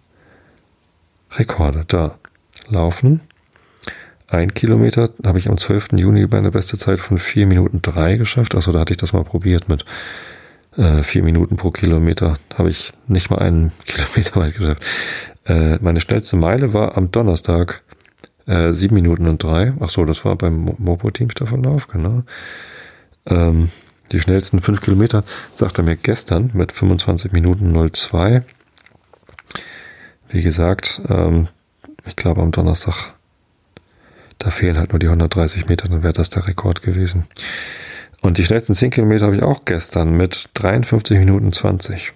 Rekorde, da. Laufen. Ein Kilometer habe ich am 12. Juni bei einer beste Zeit von 4 Minuten 3 geschafft. Achso, da hatte ich das mal probiert mit äh, 4 Minuten pro Kilometer. Habe ich nicht mal einen Kilometer weit geschafft. Äh, meine schnellste Meile war am Donnerstag äh, 7 Minuten und 3. Ach so, das war beim Mopo-Team Staffellauf, genau. Ähm, die schnellsten 5 Kilometer sagt er mir gestern mit 25 Minuten 02. Wie gesagt, ähm, ich glaube am Donnerstag, da fehlen halt nur die 130 Meter, dann wäre das der Rekord gewesen. Und die schnellsten 10 Kilometer habe ich auch gestern mit 53 Minuten 20.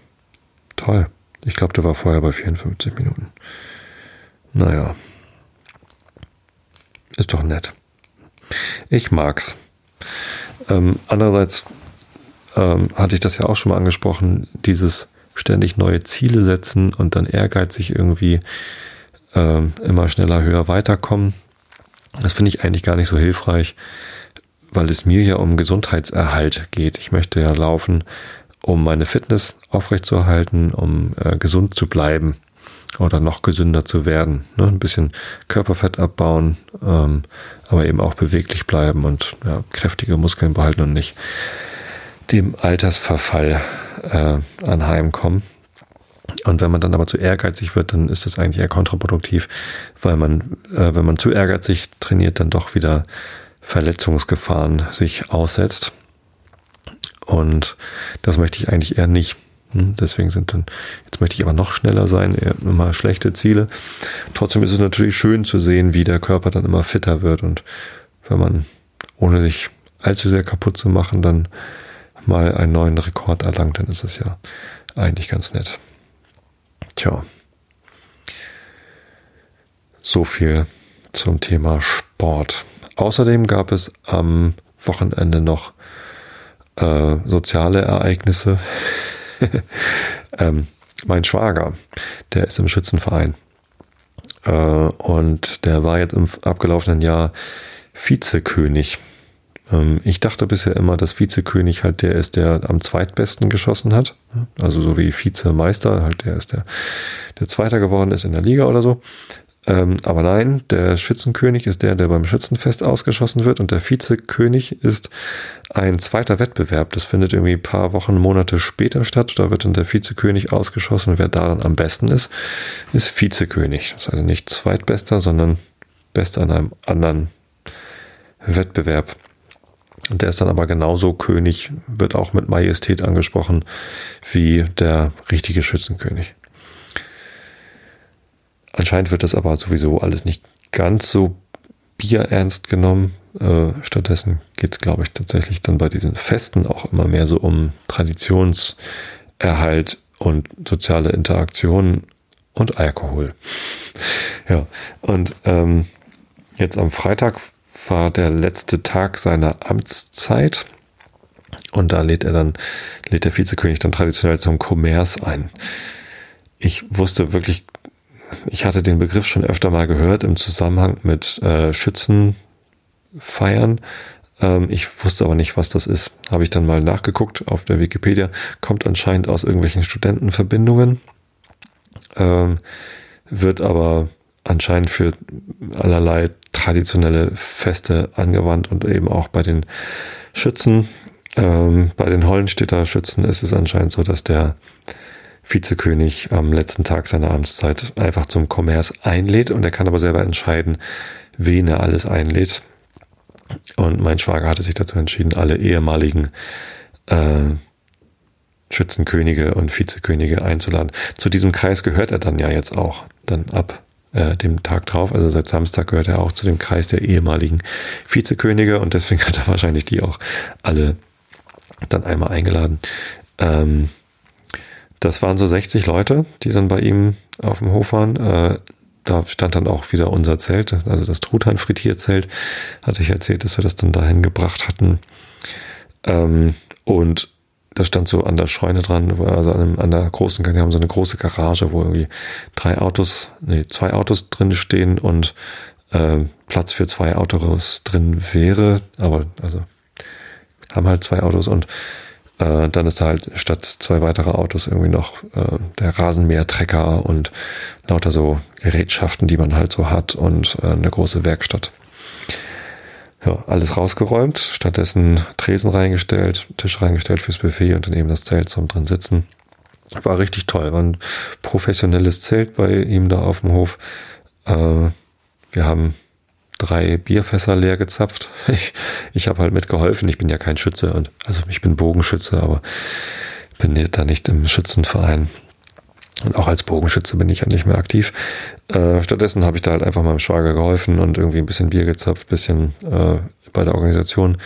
Toll. Ich glaube, der war vorher bei 54 Minuten. Naja, ist doch nett. Ich mag's. Ähm, andererseits ähm, hatte ich das ja auch schon mal angesprochen, dieses ständig neue Ziele setzen und dann ehrgeizig irgendwie ähm, immer schneller, höher weiterkommen. Das finde ich eigentlich gar nicht so hilfreich, weil es mir ja um Gesundheitserhalt geht. Ich möchte ja laufen, um meine Fitness aufrechtzuerhalten, um äh, gesund zu bleiben. Oder noch gesünder zu werden. Ne? Ein bisschen Körperfett abbauen, ähm, aber eben auch beweglich bleiben und ja, kräftige Muskeln behalten und nicht dem Altersverfall äh, anheimkommen. Und wenn man dann aber zu ehrgeizig wird, dann ist das eigentlich eher kontraproduktiv, weil man, äh, wenn man zu ehrgeizig trainiert, dann doch wieder Verletzungsgefahren sich aussetzt. Und das möchte ich eigentlich eher nicht. Hm, deswegen sind dann, jetzt möchte ich aber noch schneller sein, immer schlechte Ziele. Trotzdem ist es natürlich schön zu sehen, wie der Körper dann immer fitter wird und wenn man, ohne sich allzu sehr kaputt zu machen, dann mal einen neuen Rekord erlangt, dann ist es ja eigentlich ganz nett. Tja. So viel zum Thema Sport. Außerdem gab es am Wochenende noch äh, soziale Ereignisse. ähm, mein Schwager, der ist im Schützenverein. Äh, und der war jetzt im abgelaufenen Jahr Vizekönig. Ähm, ich dachte bisher immer, dass Vizekönig halt der ist, der am zweitbesten geschossen hat. Also so wie Vizemeister, halt der ist der, der Zweiter geworden ist in der Liga oder so. Ähm, aber nein, der Schützenkönig ist der, der beim Schützenfest ausgeschossen wird und der Vizekönig ist ein zweiter Wettbewerb. Das findet irgendwie ein paar Wochen, Monate später statt. Da wird dann der Vizekönig ausgeschossen wer da dann am besten ist, ist Vizekönig. Das ist also nicht Zweitbester, sondern Bester an einem anderen Wettbewerb. Und der ist dann aber genauso König, wird auch mit Majestät angesprochen wie der richtige Schützenkönig. Anscheinend wird das aber sowieso alles nicht ganz so bierernst genommen. Äh, stattdessen geht es, glaube ich, tatsächlich dann bei diesen Festen auch immer mehr so um Traditionserhalt und soziale Interaktion und Alkohol. ja, und ähm, jetzt am Freitag war der letzte Tag seiner Amtszeit. Und da lädt er dann, lädt der Vizekönig dann traditionell zum Kommerz ein. Ich wusste wirklich ich hatte den Begriff schon öfter mal gehört im Zusammenhang mit äh, Schützenfeiern. Ähm, ich wusste aber nicht, was das ist. Habe ich dann mal nachgeguckt auf der Wikipedia. Kommt anscheinend aus irgendwelchen Studentenverbindungen. Ähm, wird aber anscheinend für allerlei traditionelle Feste angewandt und eben auch bei den Schützen. Ähm, bei den Hollenstädter Schützen ist es anscheinend so, dass der Vizekönig am letzten Tag seiner Amtszeit einfach zum Kommerz einlädt und er kann aber selber entscheiden, wen er alles einlädt. Und mein Schwager hatte sich dazu entschieden, alle ehemaligen äh, Schützenkönige und Vizekönige einzuladen. Zu diesem Kreis gehört er dann ja jetzt auch, dann ab äh, dem Tag drauf. Also seit Samstag gehört er auch zu dem Kreis der ehemaligen Vizekönige und deswegen hat er wahrscheinlich die auch alle dann einmal eingeladen. Ähm, das waren so 60 Leute, die dann bei ihm auf dem Hof waren. Äh, da stand dann auch wieder unser Zelt, also das Truthahn-Frittierzelt, hatte ich erzählt, dass wir das dann dahin gebracht hatten. Ähm, und das stand so an der Scheune dran, also an, einem, an der großen, die haben so eine große Garage, wo irgendwie drei Autos, nee, zwei Autos drin stehen und äh, Platz für zwei Autos drin wäre, aber also haben halt zwei Autos und äh, dann ist da halt statt zwei weitere Autos irgendwie noch äh, der Rasenmähertrecker und lauter so Gerätschaften, die man halt so hat und äh, eine große Werkstatt. Ja, alles rausgeräumt, stattdessen Tresen reingestellt, Tisch reingestellt fürs Buffet und dann eben das Zelt zum drin sitzen. War richtig toll, war ein professionelles Zelt bei ihm da auf dem Hof. Äh, wir haben drei Bierfässer leer gezapft. Ich, ich habe halt mitgeholfen. Ich bin ja kein Schütze und also ich bin Bogenschütze, aber bin da nicht im Schützenverein. Und auch als Bogenschütze bin ich ja nicht mehr aktiv. Äh, stattdessen habe ich da halt einfach meinem Schwager geholfen und irgendwie ein bisschen Bier gezapft, bisschen äh, bei der Organisation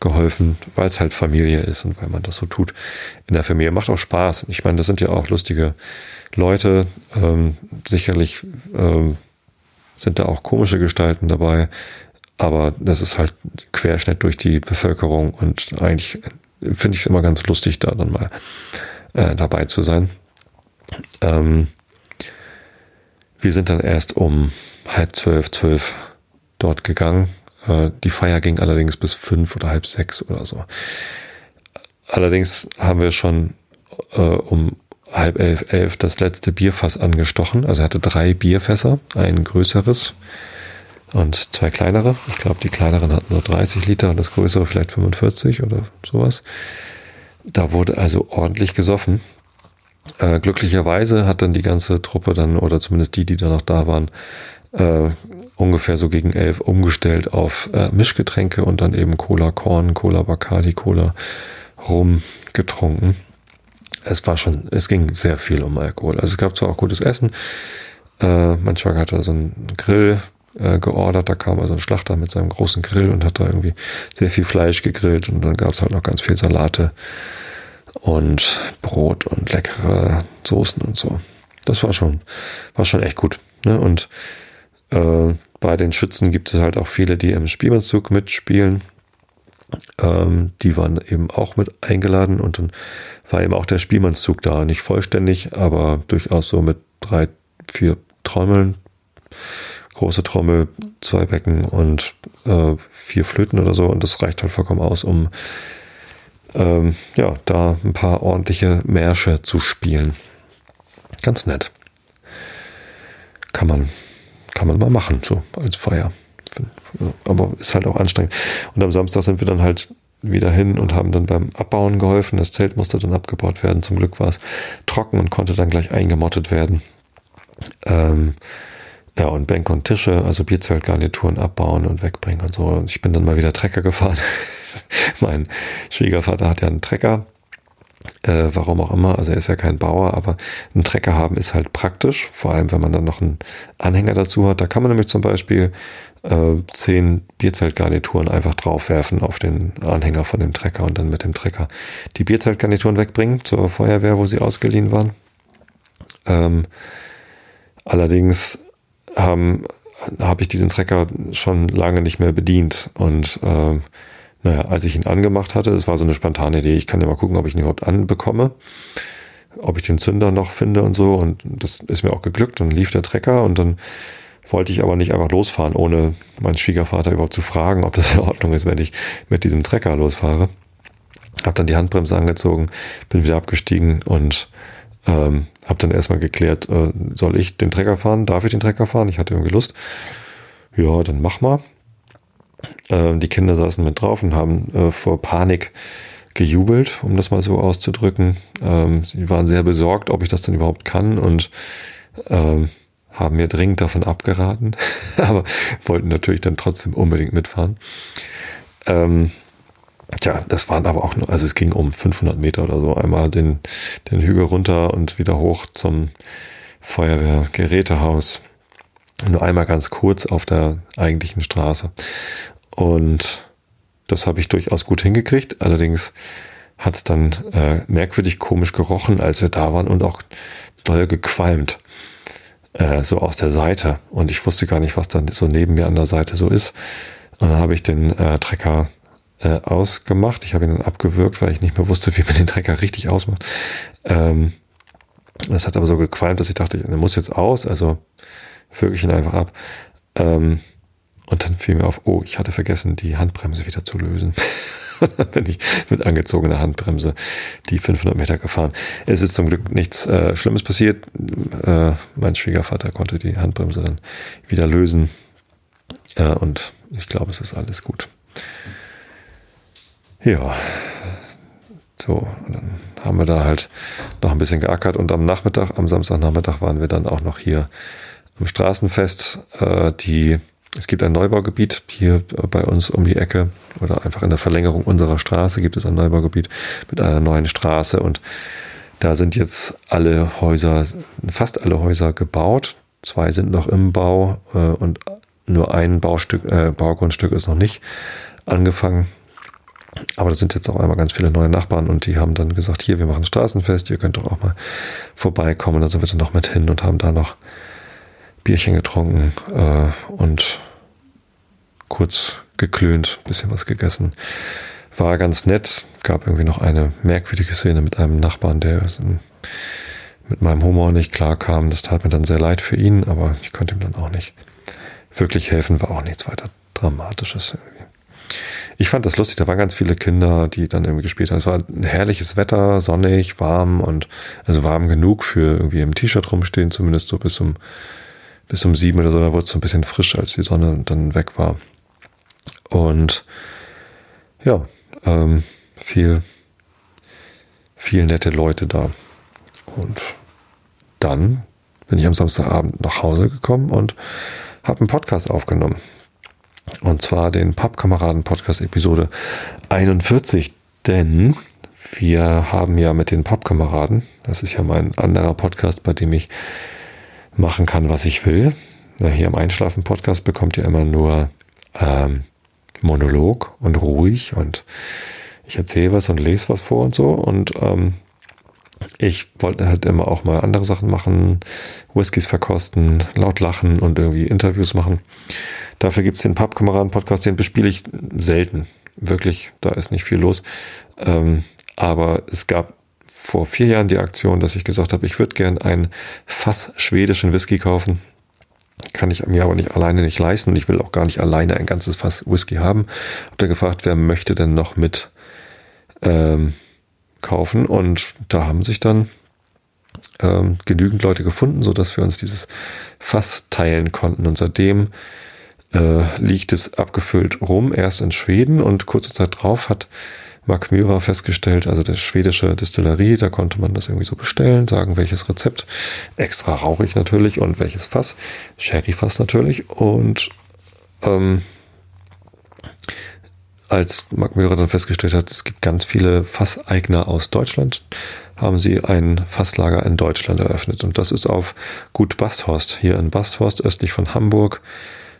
geholfen, weil es halt Familie ist und weil man das so tut in der Familie. Macht auch Spaß. Ich meine, das sind ja auch lustige Leute. Ähm, sicherlich ähm, sind da auch komische Gestalten dabei. Aber das ist halt Querschnitt durch die Bevölkerung und eigentlich finde ich es immer ganz lustig, da dann mal äh, dabei zu sein. Ähm, wir sind dann erst um halb zwölf, zwölf dort gegangen. Äh, die Feier ging allerdings bis fünf oder halb sechs oder so. Allerdings haben wir schon äh, um halb elf, elf das letzte Bierfass angestochen. Also er hatte drei Bierfässer, ein größeres und zwei kleinere. Ich glaube, die kleineren hatten nur 30 Liter und das größere vielleicht 45 oder sowas. Da wurde also ordentlich gesoffen. Äh, glücklicherweise hat dann die ganze Truppe dann, oder zumindest die, die da noch da waren, äh, ungefähr so gegen elf umgestellt auf äh, Mischgetränke und dann eben Cola Korn, Cola Bacardi, Cola Rum getrunken. Es war schon, es ging sehr viel um Alkohol. Also es gab zwar auch gutes Essen. Äh, manchmal hat er so einen Grill äh, geordert. Da kam also ein Schlachter mit seinem großen Grill und hat da irgendwie sehr viel Fleisch gegrillt und dann gab es halt noch ganz viel Salate und Brot und leckere Soßen und so. Das war schon, war schon echt gut. Ne? Und äh, bei den Schützen gibt es halt auch viele, die im Spielmannszug mitspielen. Ähm, die waren eben auch mit eingeladen und dann war eben auch der Spielmannszug da. Nicht vollständig, aber durchaus so mit drei, vier Trommeln. Große Trommel, zwei Becken und äh, vier Flöten oder so. Und das reicht halt vollkommen aus, um ähm, ja, da ein paar ordentliche Märsche zu spielen. Ganz nett. Kann man kann man mal machen, so als Feier. Aber ist halt auch anstrengend. Und am Samstag sind wir dann halt wieder hin und haben dann beim Abbauen geholfen. Das Zelt musste dann abgebaut werden. Zum Glück war es trocken und konnte dann gleich eingemottet werden. Ähm, ja, und Bänke und Tische, also Bierzeltgarnituren abbauen und wegbringen und so. Und ich bin dann mal wieder Trecker gefahren. mein Schwiegervater hat ja einen Trecker äh, warum auch immer, also er ist ja kein Bauer, aber einen Trecker haben ist halt praktisch, vor allem wenn man dann noch einen Anhänger dazu hat. Da kann man nämlich zum Beispiel äh, zehn Bierzeltgarnituren einfach draufwerfen auf den Anhänger von dem Trecker und dann mit dem Trecker die Bierzeltgarnituren wegbringen zur Feuerwehr, wo sie ausgeliehen waren. Ähm, allerdings haben habe ich diesen Trecker schon lange nicht mehr bedient und äh, naja, als ich ihn angemacht hatte, das war so eine spontane Idee, ich kann ja mal gucken, ob ich ihn überhaupt anbekomme, ob ich den Zünder noch finde und so. Und das ist mir auch geglückt. Dann lief der Trecker und dann wollte ich aber nicht einfach losfahren, ohne meinen Schwiegervater überhaupt zu fragen, ob das in Ordnung ist, wenn ich mit diesem Trecker losfahre. Hab dann die Handbremse angezogen, bin wieder abgestiegen und ähm, habe dann erstmal geklärt, äh, soll ich den Trecker fahren? Darf ich den Trecker fahren? Ich hatte irgendwie Lust. Ja, dann mach mal. Äh, die Kinder saßen mit drauf und haben äh, vor Panik gejubelt, um das mal so auszudrücken. Ähm, sie waren sehr besorgt, ob ich das denn überhaupt kann und ähm, haben mir dringend davon abgeraten, aber wollten natürlich dann trotzdem unbedingt mitfahren. Ähm, Tja, das waren aber auch nur, also es ging um 500 Meter oder so, einmal den, den Hügel runter und wieder hoch zum Feuerwehrgerätehaus nur einmal ganz kurz auf der eigentlichen Straße. Und das habe ich durchaus gut hingekriegt. Allerdings hat es dann äh, merkwürdig komisch gerochen, als wir da waren und auch doll gequalmt. Äh, so aus der Seite. Und ich wusste gar nicht, was dann so neben mir an der Seite so ist. Und dann habe ich den äh, Trecker äh, ausgemacht. Ich habe ihn dann abgewürgt, weil ich nicht mehr wusste, wie man den Trecker richtig ausmacht. Ähm, das hat aber so gequalmt, dass ich dachte, der muss jetzt aus. Also würge ich ihn einfach ab. Ähm, und dann fiel mir auf, oh, ich hatte vergessen, die Handbremse wieder zu lösen. dann bin ich mit angezogener Handbremse die 500 Meter gefahren. Es ist zum Glück nichts äh, Schlimmes passiert. Äh, mein Schwiegervater konnte die Handbremse dann wieder lösen. Äh, und ich glaube, es ist alles gut. Ja, so, und dann haben wir da halt noch ein bisschen geackert und am Nachmittag, am Samstagnachmittag waren wir dann auch noch hier am Straßenfest. Äh, die, es gibt ein Neubaugebiet hier bei uns um die Ecke oder einfach in der Verlängerung unserer Straße gibt es ein Neubaugebiet mit einer neuen Straße und da sind jetzt alle Häuser, fast alle Häuser gebaut. Zwei sind noch im Bau äh, und nur ein Baustück, äh, Baugrundstück ist noch nicht angefangen. Aber da sind jetzt auch einmal ganz viele neue Nachbarn und die haben dann gesagt, hier, wir machen Straßenfest, ihr könnt doch auch mal vorbeikommen. Da sind wir dann noch mit hin und haben da noch Bierchen getrunken äh, und kurz geklönt, bisschen was gegessen. War ganz nett. Gab irgendwie noch eine merkwürdige Szene mit einem Nachbarn, der mit meinem Humor nicht klar kam. Das tat mir dann sehr leid für ihn, aber ich konnte ihm dann auch nicht wirklich helfen. War auch nichts weiter Dramatisches irgendwie. ich fand das lustig. Da waren ganz viele Kinder, die dann irgendwie gespielt haben. Es war ein herrliches Wetter, sonnig, warm und also warm genug für irgendwie im T-Shirt rumstehen, zumindest so bis um bis um sieben oder so. Da wurde es so ein bisschen frisch, als die Sonne dann weg war. Und ja, ähm, viel, viel nette Leute da. Und dann bin ich am Samstagabend nach Hause gekommen und habe einen Podcast aufgenommen. Und zwar den Pappkameraden-Podcast Episode 41. Denn wir haben ja mit den Pappkameraden, das ist ja mein anderer Podcast, bei dem ich machen kann, was ich will. Hier im Einschlafen-Podcast bekommt ihr immer nur ähm, Monolog und ruhig und ich erzähle was und lese was vor und so. Und ähm, ich wollte halt immer auch mal andere Sachen machen, Whiskys verkosten, laut lachen und irgendwie Interviews machen. Dafür gibt's den Pappkameraden-Podcast, den bespiele ich selten. Wirklich, da ist nicht viel los. Ähm, aber es gab vor vier Jahren die Aktion, dass ich gesagt habe, ich würde gern einen Fass schwedischen Whisky kaufen. Kann ich mir aber nicht alleine nicht leisten. Und ich will auch gar nicht alleine ein ganzes Fass Whisky haben. Hab da gefragt, wer möchte denn noch mit ähm, kaufen? Und da haben sich dann ähm, genügend Leute gefunden, so dass wir uns dieses Fass teilen konnten. Und seitdem äh, liegt es abgefüllt rum, erst in Schweden. Und kurze Zeit drauf hat Mark Myra festgestellt, also der schwedische Distillerie, da konnte man das irgendwie so bestellen, sagen welches Rezept, extra rauchig natürlich und welches Fass, Sherry-Fass natürlich und ähm, als Mark Myra dann festgestellt hat, es gibt ganz viele Fasseigner aus Deutschland, haben sie ein Fasslager in Deutschland eröffnet. Und das ist auf Gut Basthorst, hier in Basthorst, östlich von Hamburg.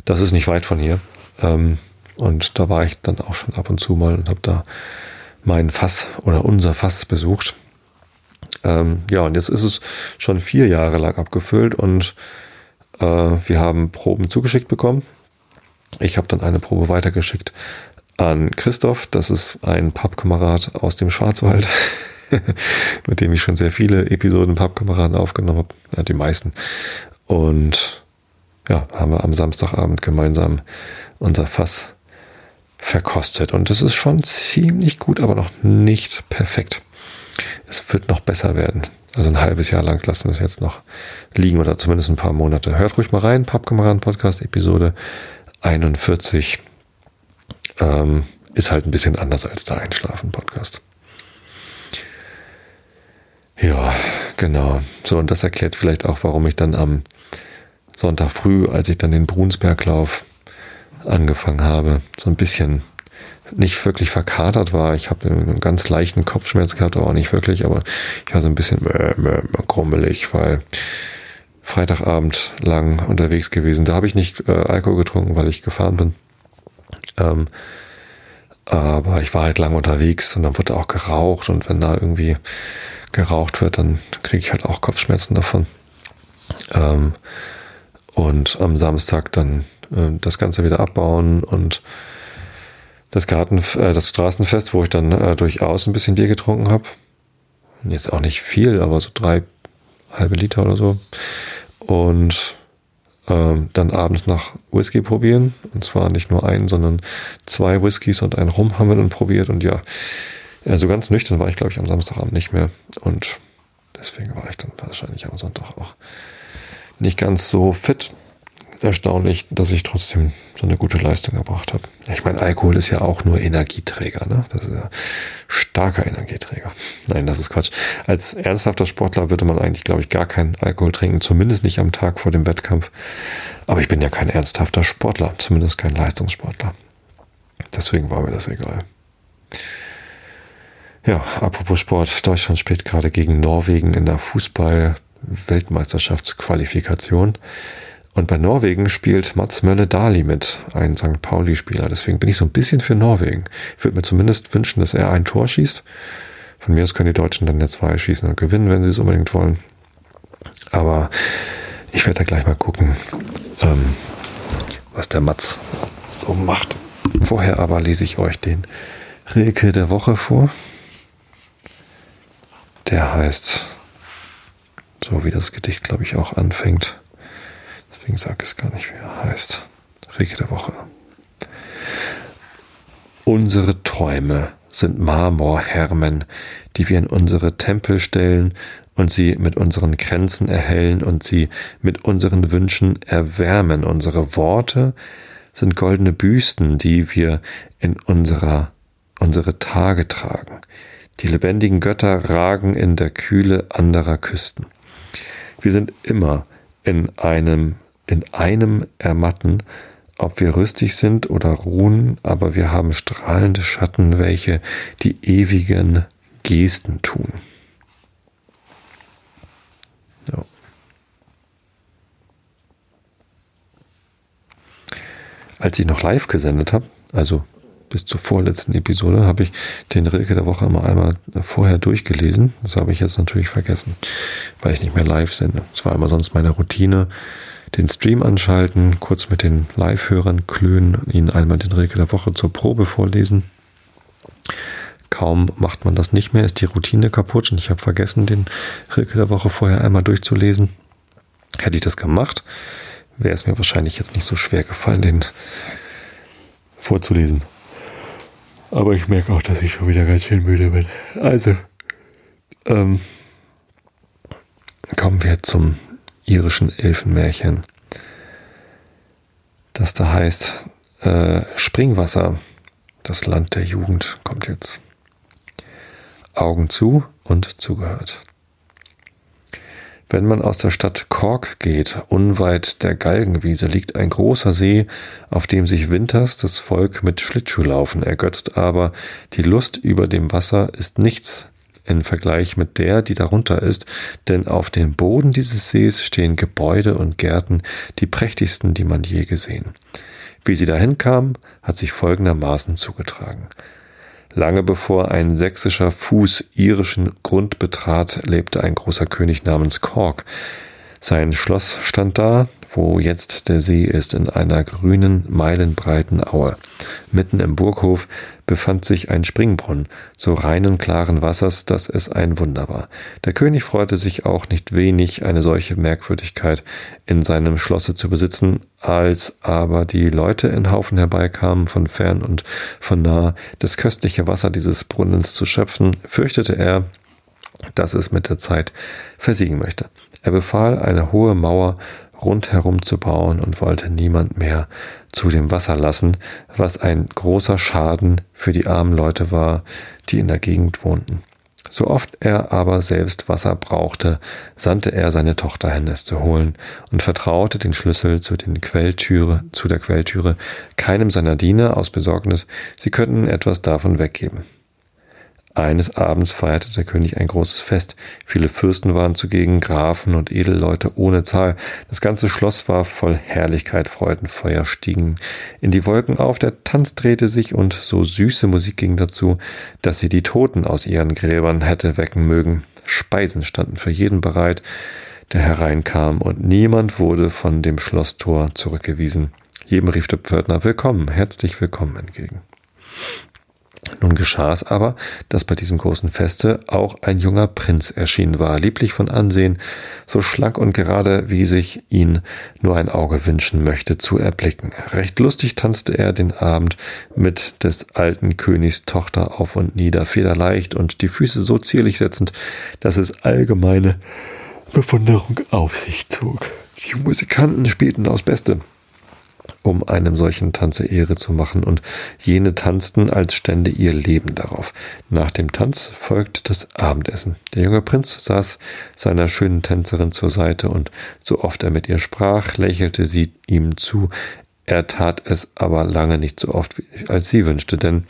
Das ist nicht weit von hier. Ähm, und da war ich dann auch schon ab und zu mal und habe da mein Fass oder unser Fass besucht. Ähm, ja, und jetzt ist es schon vier Jahre lang abgefüllt und äh, wir haben Proben zugeschickt bekommen. Ich habe dann eine Probe weitergeschickt an Christoph, das ist ein Pappkamerad aus dem Schwarzwald, mit dem ich schon sehr viele Episoden Pappkameraden aufgenommen habe, ja, die meisten. Und ja, haben wir am Samstagabend gemeinsam unser Fass verkostet. Und das ist schon ziemlich gut, aber noch nicht perfekt. Es wird noch besser werden. Also ein halbes Jahr lang lassen wir es jetzt noch liegen oder zumindest ein paar Monate. Hört ruhig mal rein, Pappkameraden Podcast, Episode 41. Ähm, ist halt ein bisschen anders als der Einschlafen-Podcast. Ja, genau. So, und das erklärt vielleicht auch, warum ich dann am Sonntag früh, als ich dann den Brunsberglauf angefangen habe, so ein bisschen nicht wirklich verkatert war. Ich habe einen ganz leichten Kopfschmerz gehabt, aber auch nicht wirklich, aber ich war so ein bisschen grummelig, weil Freitagabend lang unterwegs gewesen. Da habe ich nicht äh, Alkohol getrunken, weil ich gefahren bin. Ähm, aber ich war halt lang unterwegs und dann wurde auch geraucht und wenn da irgendwie geraucht wird, dann kriege ich halt auch Kopfschmerzen davon. Ähm, und am Samstag dann äh, das Ganze wieder abbauen und das Garten, äh, das Straßenfest, wo ich dann äh, durchaus ein bisschen Bier getrunken habe. Jetzt auch nicht viel, aber so drei halbe Liter oder so. Und ähm, dann abends nach Whisky probieren. Und zwar nicht nur einen, sondern zwei Whiskys und einen Rum haben wir dann probiert. Und ja, so also ganz nüchtern war ich, glaube ich, am Samstagabend nicht mehr. Und deswegen war ich dann wahrscheinlich am Sonntag auch nicht ganz so fit erstaunlich, dass ich trotzdem so eine gute Leistung erbracht habe. Ich meine, Alkohol ist ja auch nur Energieträger, ne? Das ist ja starker Energieträger. Nein, das ist Quatsch. Als ernsthafter Sportler würde man eigentlich, glaube ich, gar keinen Alkohol trinken, zumindest nicht am Tag vor dem Wettkampf. Aber ich bin ja kein ernsthafter Sportler, zumindest kein Leistungssportler. Deswegen war mir das egal. Ja, apropos Sport, Deutschland spielt gerade gegen Norwegen in der Fußball-Weltmeisterschaftsqualifikation. Und bei Norwegen spielt Mats Mölle Dali mit, ein St. Pauli-Spieler. Deswegen bin ich so ein bisschen für Norwegen. Ich würde mir zumindest wünschen, dass er ein Tor schießt. Von mir aus können die Deutschen dann ja zwei schießen und gewinnen, wenn sie es unbedingt wollen. Aber ich werde da gleich mal gucken, ähm, was der Mats so macht. Vorher aber lese ich euch den Rilke der Woche vor. Der heißt, so wie das Gedicht, glaube ich, auch anfängt, Deswegen sage ich es gar nicht, wie er heißt. Rege der Woche. Unsere Träume sind Marmorhermen, die wir in unsere Tempel stellen und sie mit unseren Grenzen erhellen und sie mit unseren Wünschen erwärmen. Unsere Worte sind goldene Büsten, die wir in unserer, unsere Tage tragen. Die lebendigen Götter ragen in der Kühle anderer Küsten. Wir sind immer in einem, in einem Ermatten, ob wir rüstig sind oder ruhen, aber wir haben strahlende Schatten, welche die ewigen Gesten tun. Ja. Als ich noch live gesendet habe, also bis zur vorletzten Episode, habe ich den Rilke der Woche immer einmal vorher durchgelesen. Das habe ich jetzt natürlich vergessen, weil ich nicht mehr live sende. Das war immer sonst meine Routine. Den Stream anschalten, kurz mit den Live-Hörern klönen, ihnen einmal den Rilke der Woche zur Probe vorlesen. Kaum macht man das nicht mehr, ist die Routine kaputt und ich habe vergessen, den Rilke der Woche vorher einmal durchzulesen. Hätte ich das gemacht, wäre es mir wahrscheinlich jetzt nicht so schwer gefallen, den vorzulesen. Aber ich merke auch, dass ich schon wieder ganz schön müde bin. Also, ähm, kommen wir zum irischen Elfenmärchen. Das da heißt äh, Springwasser, das Land der Jugend, kommt jetzt. Augen zu und zugehört. Wenn man aus der Stadt Kork geht, unweit der Galgenwiese, liegt ein großer See, auf dem sich winters das Volk mit Schlittschuhlaufen ergötzt, aber die Lust über dem Wasser ist nichts in Vergleich mit der, die darunter ist, denn auf dem Boden dieses Sees stehen Gebäude und Gärten, die prächtigsten, die man je gesehen. Wie sie dahin kam, hat sich folgendermaßen zugetragen. Lange bevor ein sächsischer Fuß irischen Grund betrat, lebte ein großer König namens Kork. Sein Schloss stand da, wo jetzt der See ist, in einer grünen, meilenbreiten Aue. Mitten im Burghof befand sich ein Springbrunnen, so reinen, klaren Wassers, dass es ein Wunder war. Der König freute sich auch nicht wenig, eine solche Merkwürdigkeit in seinem Schlosse zu besitzen, als aber die Leute in Haufen herbeikamen, von fern und von nah, das köstliche Wasser dieses Brunnens zu schöpfen, fürchtete er, dass es mit der Zeit versiegen möchte. Er befahl, eine hohe Mauer rundherum zu bauen und wollte niemand mehr zu dem Wasser lassen, was ein großer Schaden für die armen Leute war, die in der Gegend wohnten. So oft er aber selbst Wasser brauchte, sandte er seine Tochter hin, es zu holen, und vertraute den Schlüssel zu den Quelltüre, zu der Quelltüre keinem seiner Diener aus Besorgnis, sie könnten etwas davon weggeben. Eines Abends feierte der König ein großes Fest. Viele Fürsten waren zugegen, Grafen und Edelleute ohne Zahl. Das ganze Schloss war voll Herrlichkeit, Freudenfeuer stiegen in die Wolken auf, der Tanz drehte sich und so süße Musik ging dazu, dass sie die Toten aus ihren Gräbern hätte wecken mögen. Speisen standen für jeden bereit, der hereinkam, und niemand wurde von dem Schlosstor zurückgewiesen. Jedem rief der Pförtner Willkommen, herzlich willkommen entgegen. Nun geschah es aber, dass bei diesem großen Feste auch ein junger Prinz erschienen war, lieblich von Ansehen, so schlank und gerade, wie sich ihn nur ein Auge wünschen möchte zu erblicken. Recht lustig tanzte er den Abend mit des alten Königs Tochter auf und nieder, federleicht und die Füße so zierlich setzend, dass es allgemeine Bewunderung auf sich zog. Die Musikanten spielten aufs Beste um einem solchen Tanze Ehre zu machen, und jene tanzten, als stände ihr Leben darauf. Nach dem Tanz folgte das Abendessen. Der junge Prinz saß seiner schönen Tänzerin zur Seite, und so oft er mit ihr sprach, lächelte sie ihm zu. Er tat es aber lange nicht so oft, als sie wünschte, denn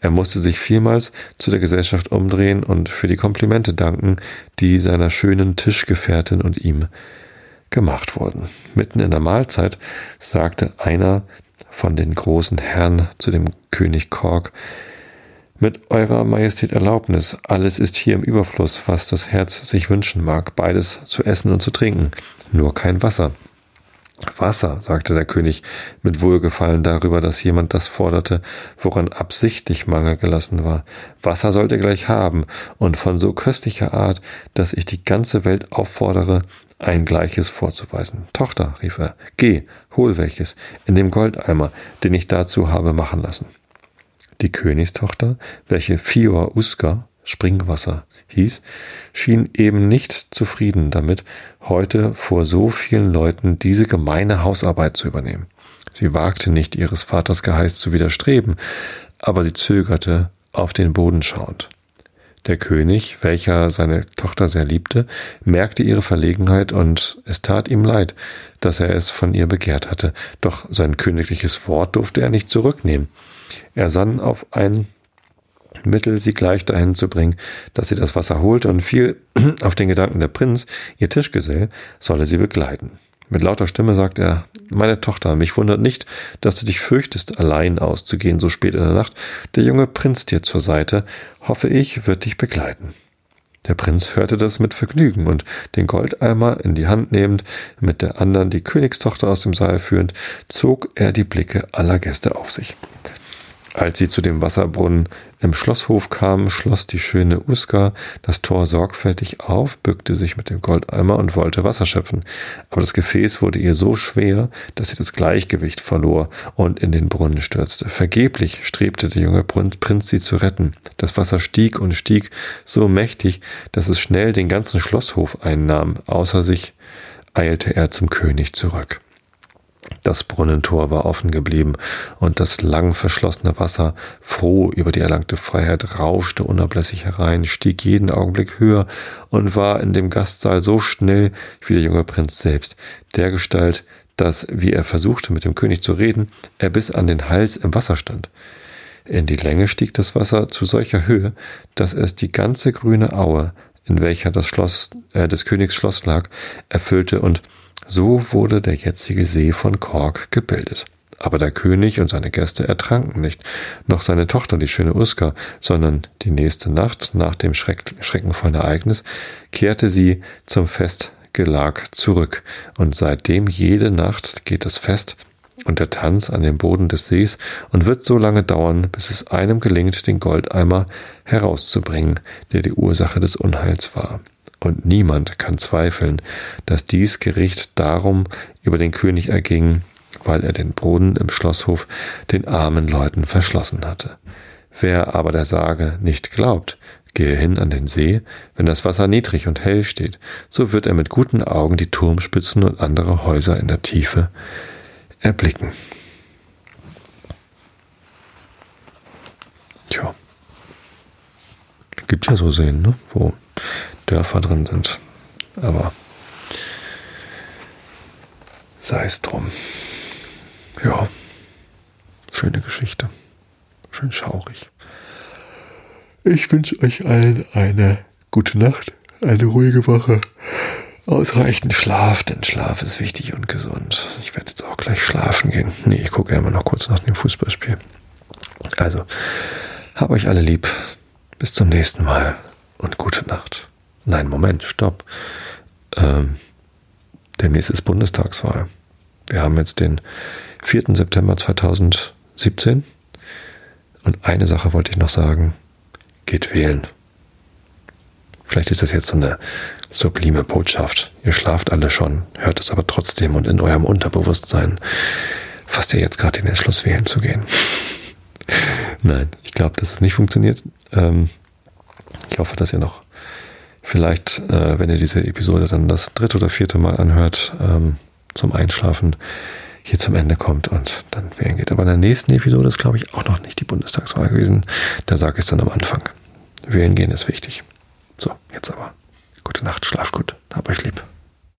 er musste sich vielmals zu der Gesellschaft umdrehen und für die Komplimente danken, die seiner schönen Tischgefährtin und ihm gemacht wurden. Mitten in der Mahlzeit sagte einer von den großen Herren zu dem König Kork, mit eurer Majestät Erlaubnis, alles ist hier im Überfluss, was das Herz sich wünschen mag, beides zu essen und zu trinken, nur kein Wasser. Wasser, sagte der König mit Wohlgefallen darüber, dass jemand das forderte, woran absichtlich Mangel gelassen war. Wasser sollt ihr gleich haben, und von so köstlicher Art, dass ich die ganze Welt auffordere, ein gleiches vorzuweisen. Tochter, rief er, geh, hol welches, in dem Goldeimer, den ich dazu habe machen lassen. Die Königstochter, welche Fior Uska, Springwasser, hieß, schien eben nicht zufrieden damit, heute vor so vielen Leuten diese gemeine Hausarbeit zu übernehmen. Sie wagte nicht, ihres Vaters Geheiß zu widerstreben, aber sie zögerte, auf den Boden schauend. Der König, welcher seine Tochter sehr liebte, merkte ihre Verlegenheit und es tat ihm leid, dass er es von ihr begehrt hatte, doch sein königliches Wort durfte er nicht zurücknehmen. Er sann auf ein Mittel, sie gleich dahin zu bringen, dass sie das Wasser holte und fiel auf den Gedanken der Prinz, ihr Tischgesell solle sie begleiten. Mit lauter Stimme sagt er, meine Tochter, mich wundert nicht, dass du dich fürchtest, allein auszugehen so spät in der Nacht. Der junge Prinz dir zur Seite, hoffe ich, wird dich begleiten. Der Prinz hörte das mit Vergnügen und den Goldeimer in die Hand nehmend, mit der anderen die Königstochter aus dem Saal führend, zog er die Blicke aller Gäste auf sich. Als sie zu dem Wasserbrunnen im Schlosshof kamen, schloss die schöne Uska das Tor sorgfältig auf, bückte sich mit dem Goldeimer und wollte Wasser schöpfen. Aber das Gefäß wurde ihr so schwer, dass sie das Gleichgewicht verlor und in den Brunnen stürzte. Vergeblich strebte der junge Prinz sie zu retten. Das Wasser stieg und stieg so mächtig, dass es schnell den ganzen Schlosshof einnahm. Außer sich eilte er zum König zurück. Das Brunnentor war offen geblieben und das lang verschlossene Wasser, froh über die erlangte Freiheit, rauschte unablässig herein, stieg jeden Augenblick höher und war in dem Gastsaal so schnell wie der junge Prinz selbst, dergestalt, dass, wie er versuchte, mit dem König zu reden, er bis an den Hals im Wasser stand. In die Länge stieg das Wasser zu solcher Höhe, dass es die ganze grüne Aue, in welcher das Schloss äh, des Königs Schloss lag, erfüllte und so wurde der jetzige See von Kork gebildet. Aber der König und seine Gäste ertranken nicht, noch seine Tochter, die schöne Uska, sondern die nächste Nacht nach dem Schreck, schreckenvollen Ereignis kehrte sie zum Festgelag zurück. Und seitdem jede Nacht geht das Fest und der Tanz an dem Boden des Sees und wird so lange dauern, bis es einem gelingt, den Goldeimer herauszubringen, der die Ursache des Unheils war und niemand kann zweifeln, dass dies Gericht darum über den König erging, weil er den Brunnen im Schlosshof den armen Leuten verschlossen hatte. Wer aber der Sage nicht glaubt, gehe hin an den See, wenn das Wasser niedrig und hell steht, so wird er mit guten Augen die Turmspitzen und andere Häuser in der Tiefe erblicken. Tja. Gibt ja so Seen, ne? wo Dörfer drin sind. Aber sei es drum. Ja, schöne Geschichte. Schön schaurig. Ich wünsche euch allen eine gute Nacht, eine ruhige Woche, ausreichend Schlaf, denn Schlaf ist wichtig und gesund. Ich werde jetzt auch gleich schlafen gehen. Nee, ich gucke immer noch kurz nach dem Fußballspiel. Also, hab euch alle lieb. Bis zum nächsten Mal und gute Nacht. Nein, Moment, stopp. Ähm, demnächst ist Bundestagswahl. Wir haben jetzt den 4. September 2017. Und eine Sache wollte ich noch sagen. Geht wählen. Vielleicht ist das jetzt so eine sublime Botschaft. Ihr schlaft alle schon, hört es aber trotzdem und in eurem Unterbewusstsein fasst ihr jetzt gerade den Entschluss, wählen zu gehen. Nein, ich glaube, dass es nicht funktioniert. Ähm, ich hoffe, dass ihr noch vielleicht, äh, wenn ihr diese Episode dann das dritte oder vierte Mal anhört, ähm, zum Einschlafen hier zum Ende kommt und dann wählen geht. Aber in der nächsten Episode ist, glaube ich, auch noch nicht die Bundestagswahl gewesen. Da sage ich es dann am Anfang. Wählen gehen ist wichtig. So, jetzt aber. Gute Nacht, schlaft gut. Hab euch lieb.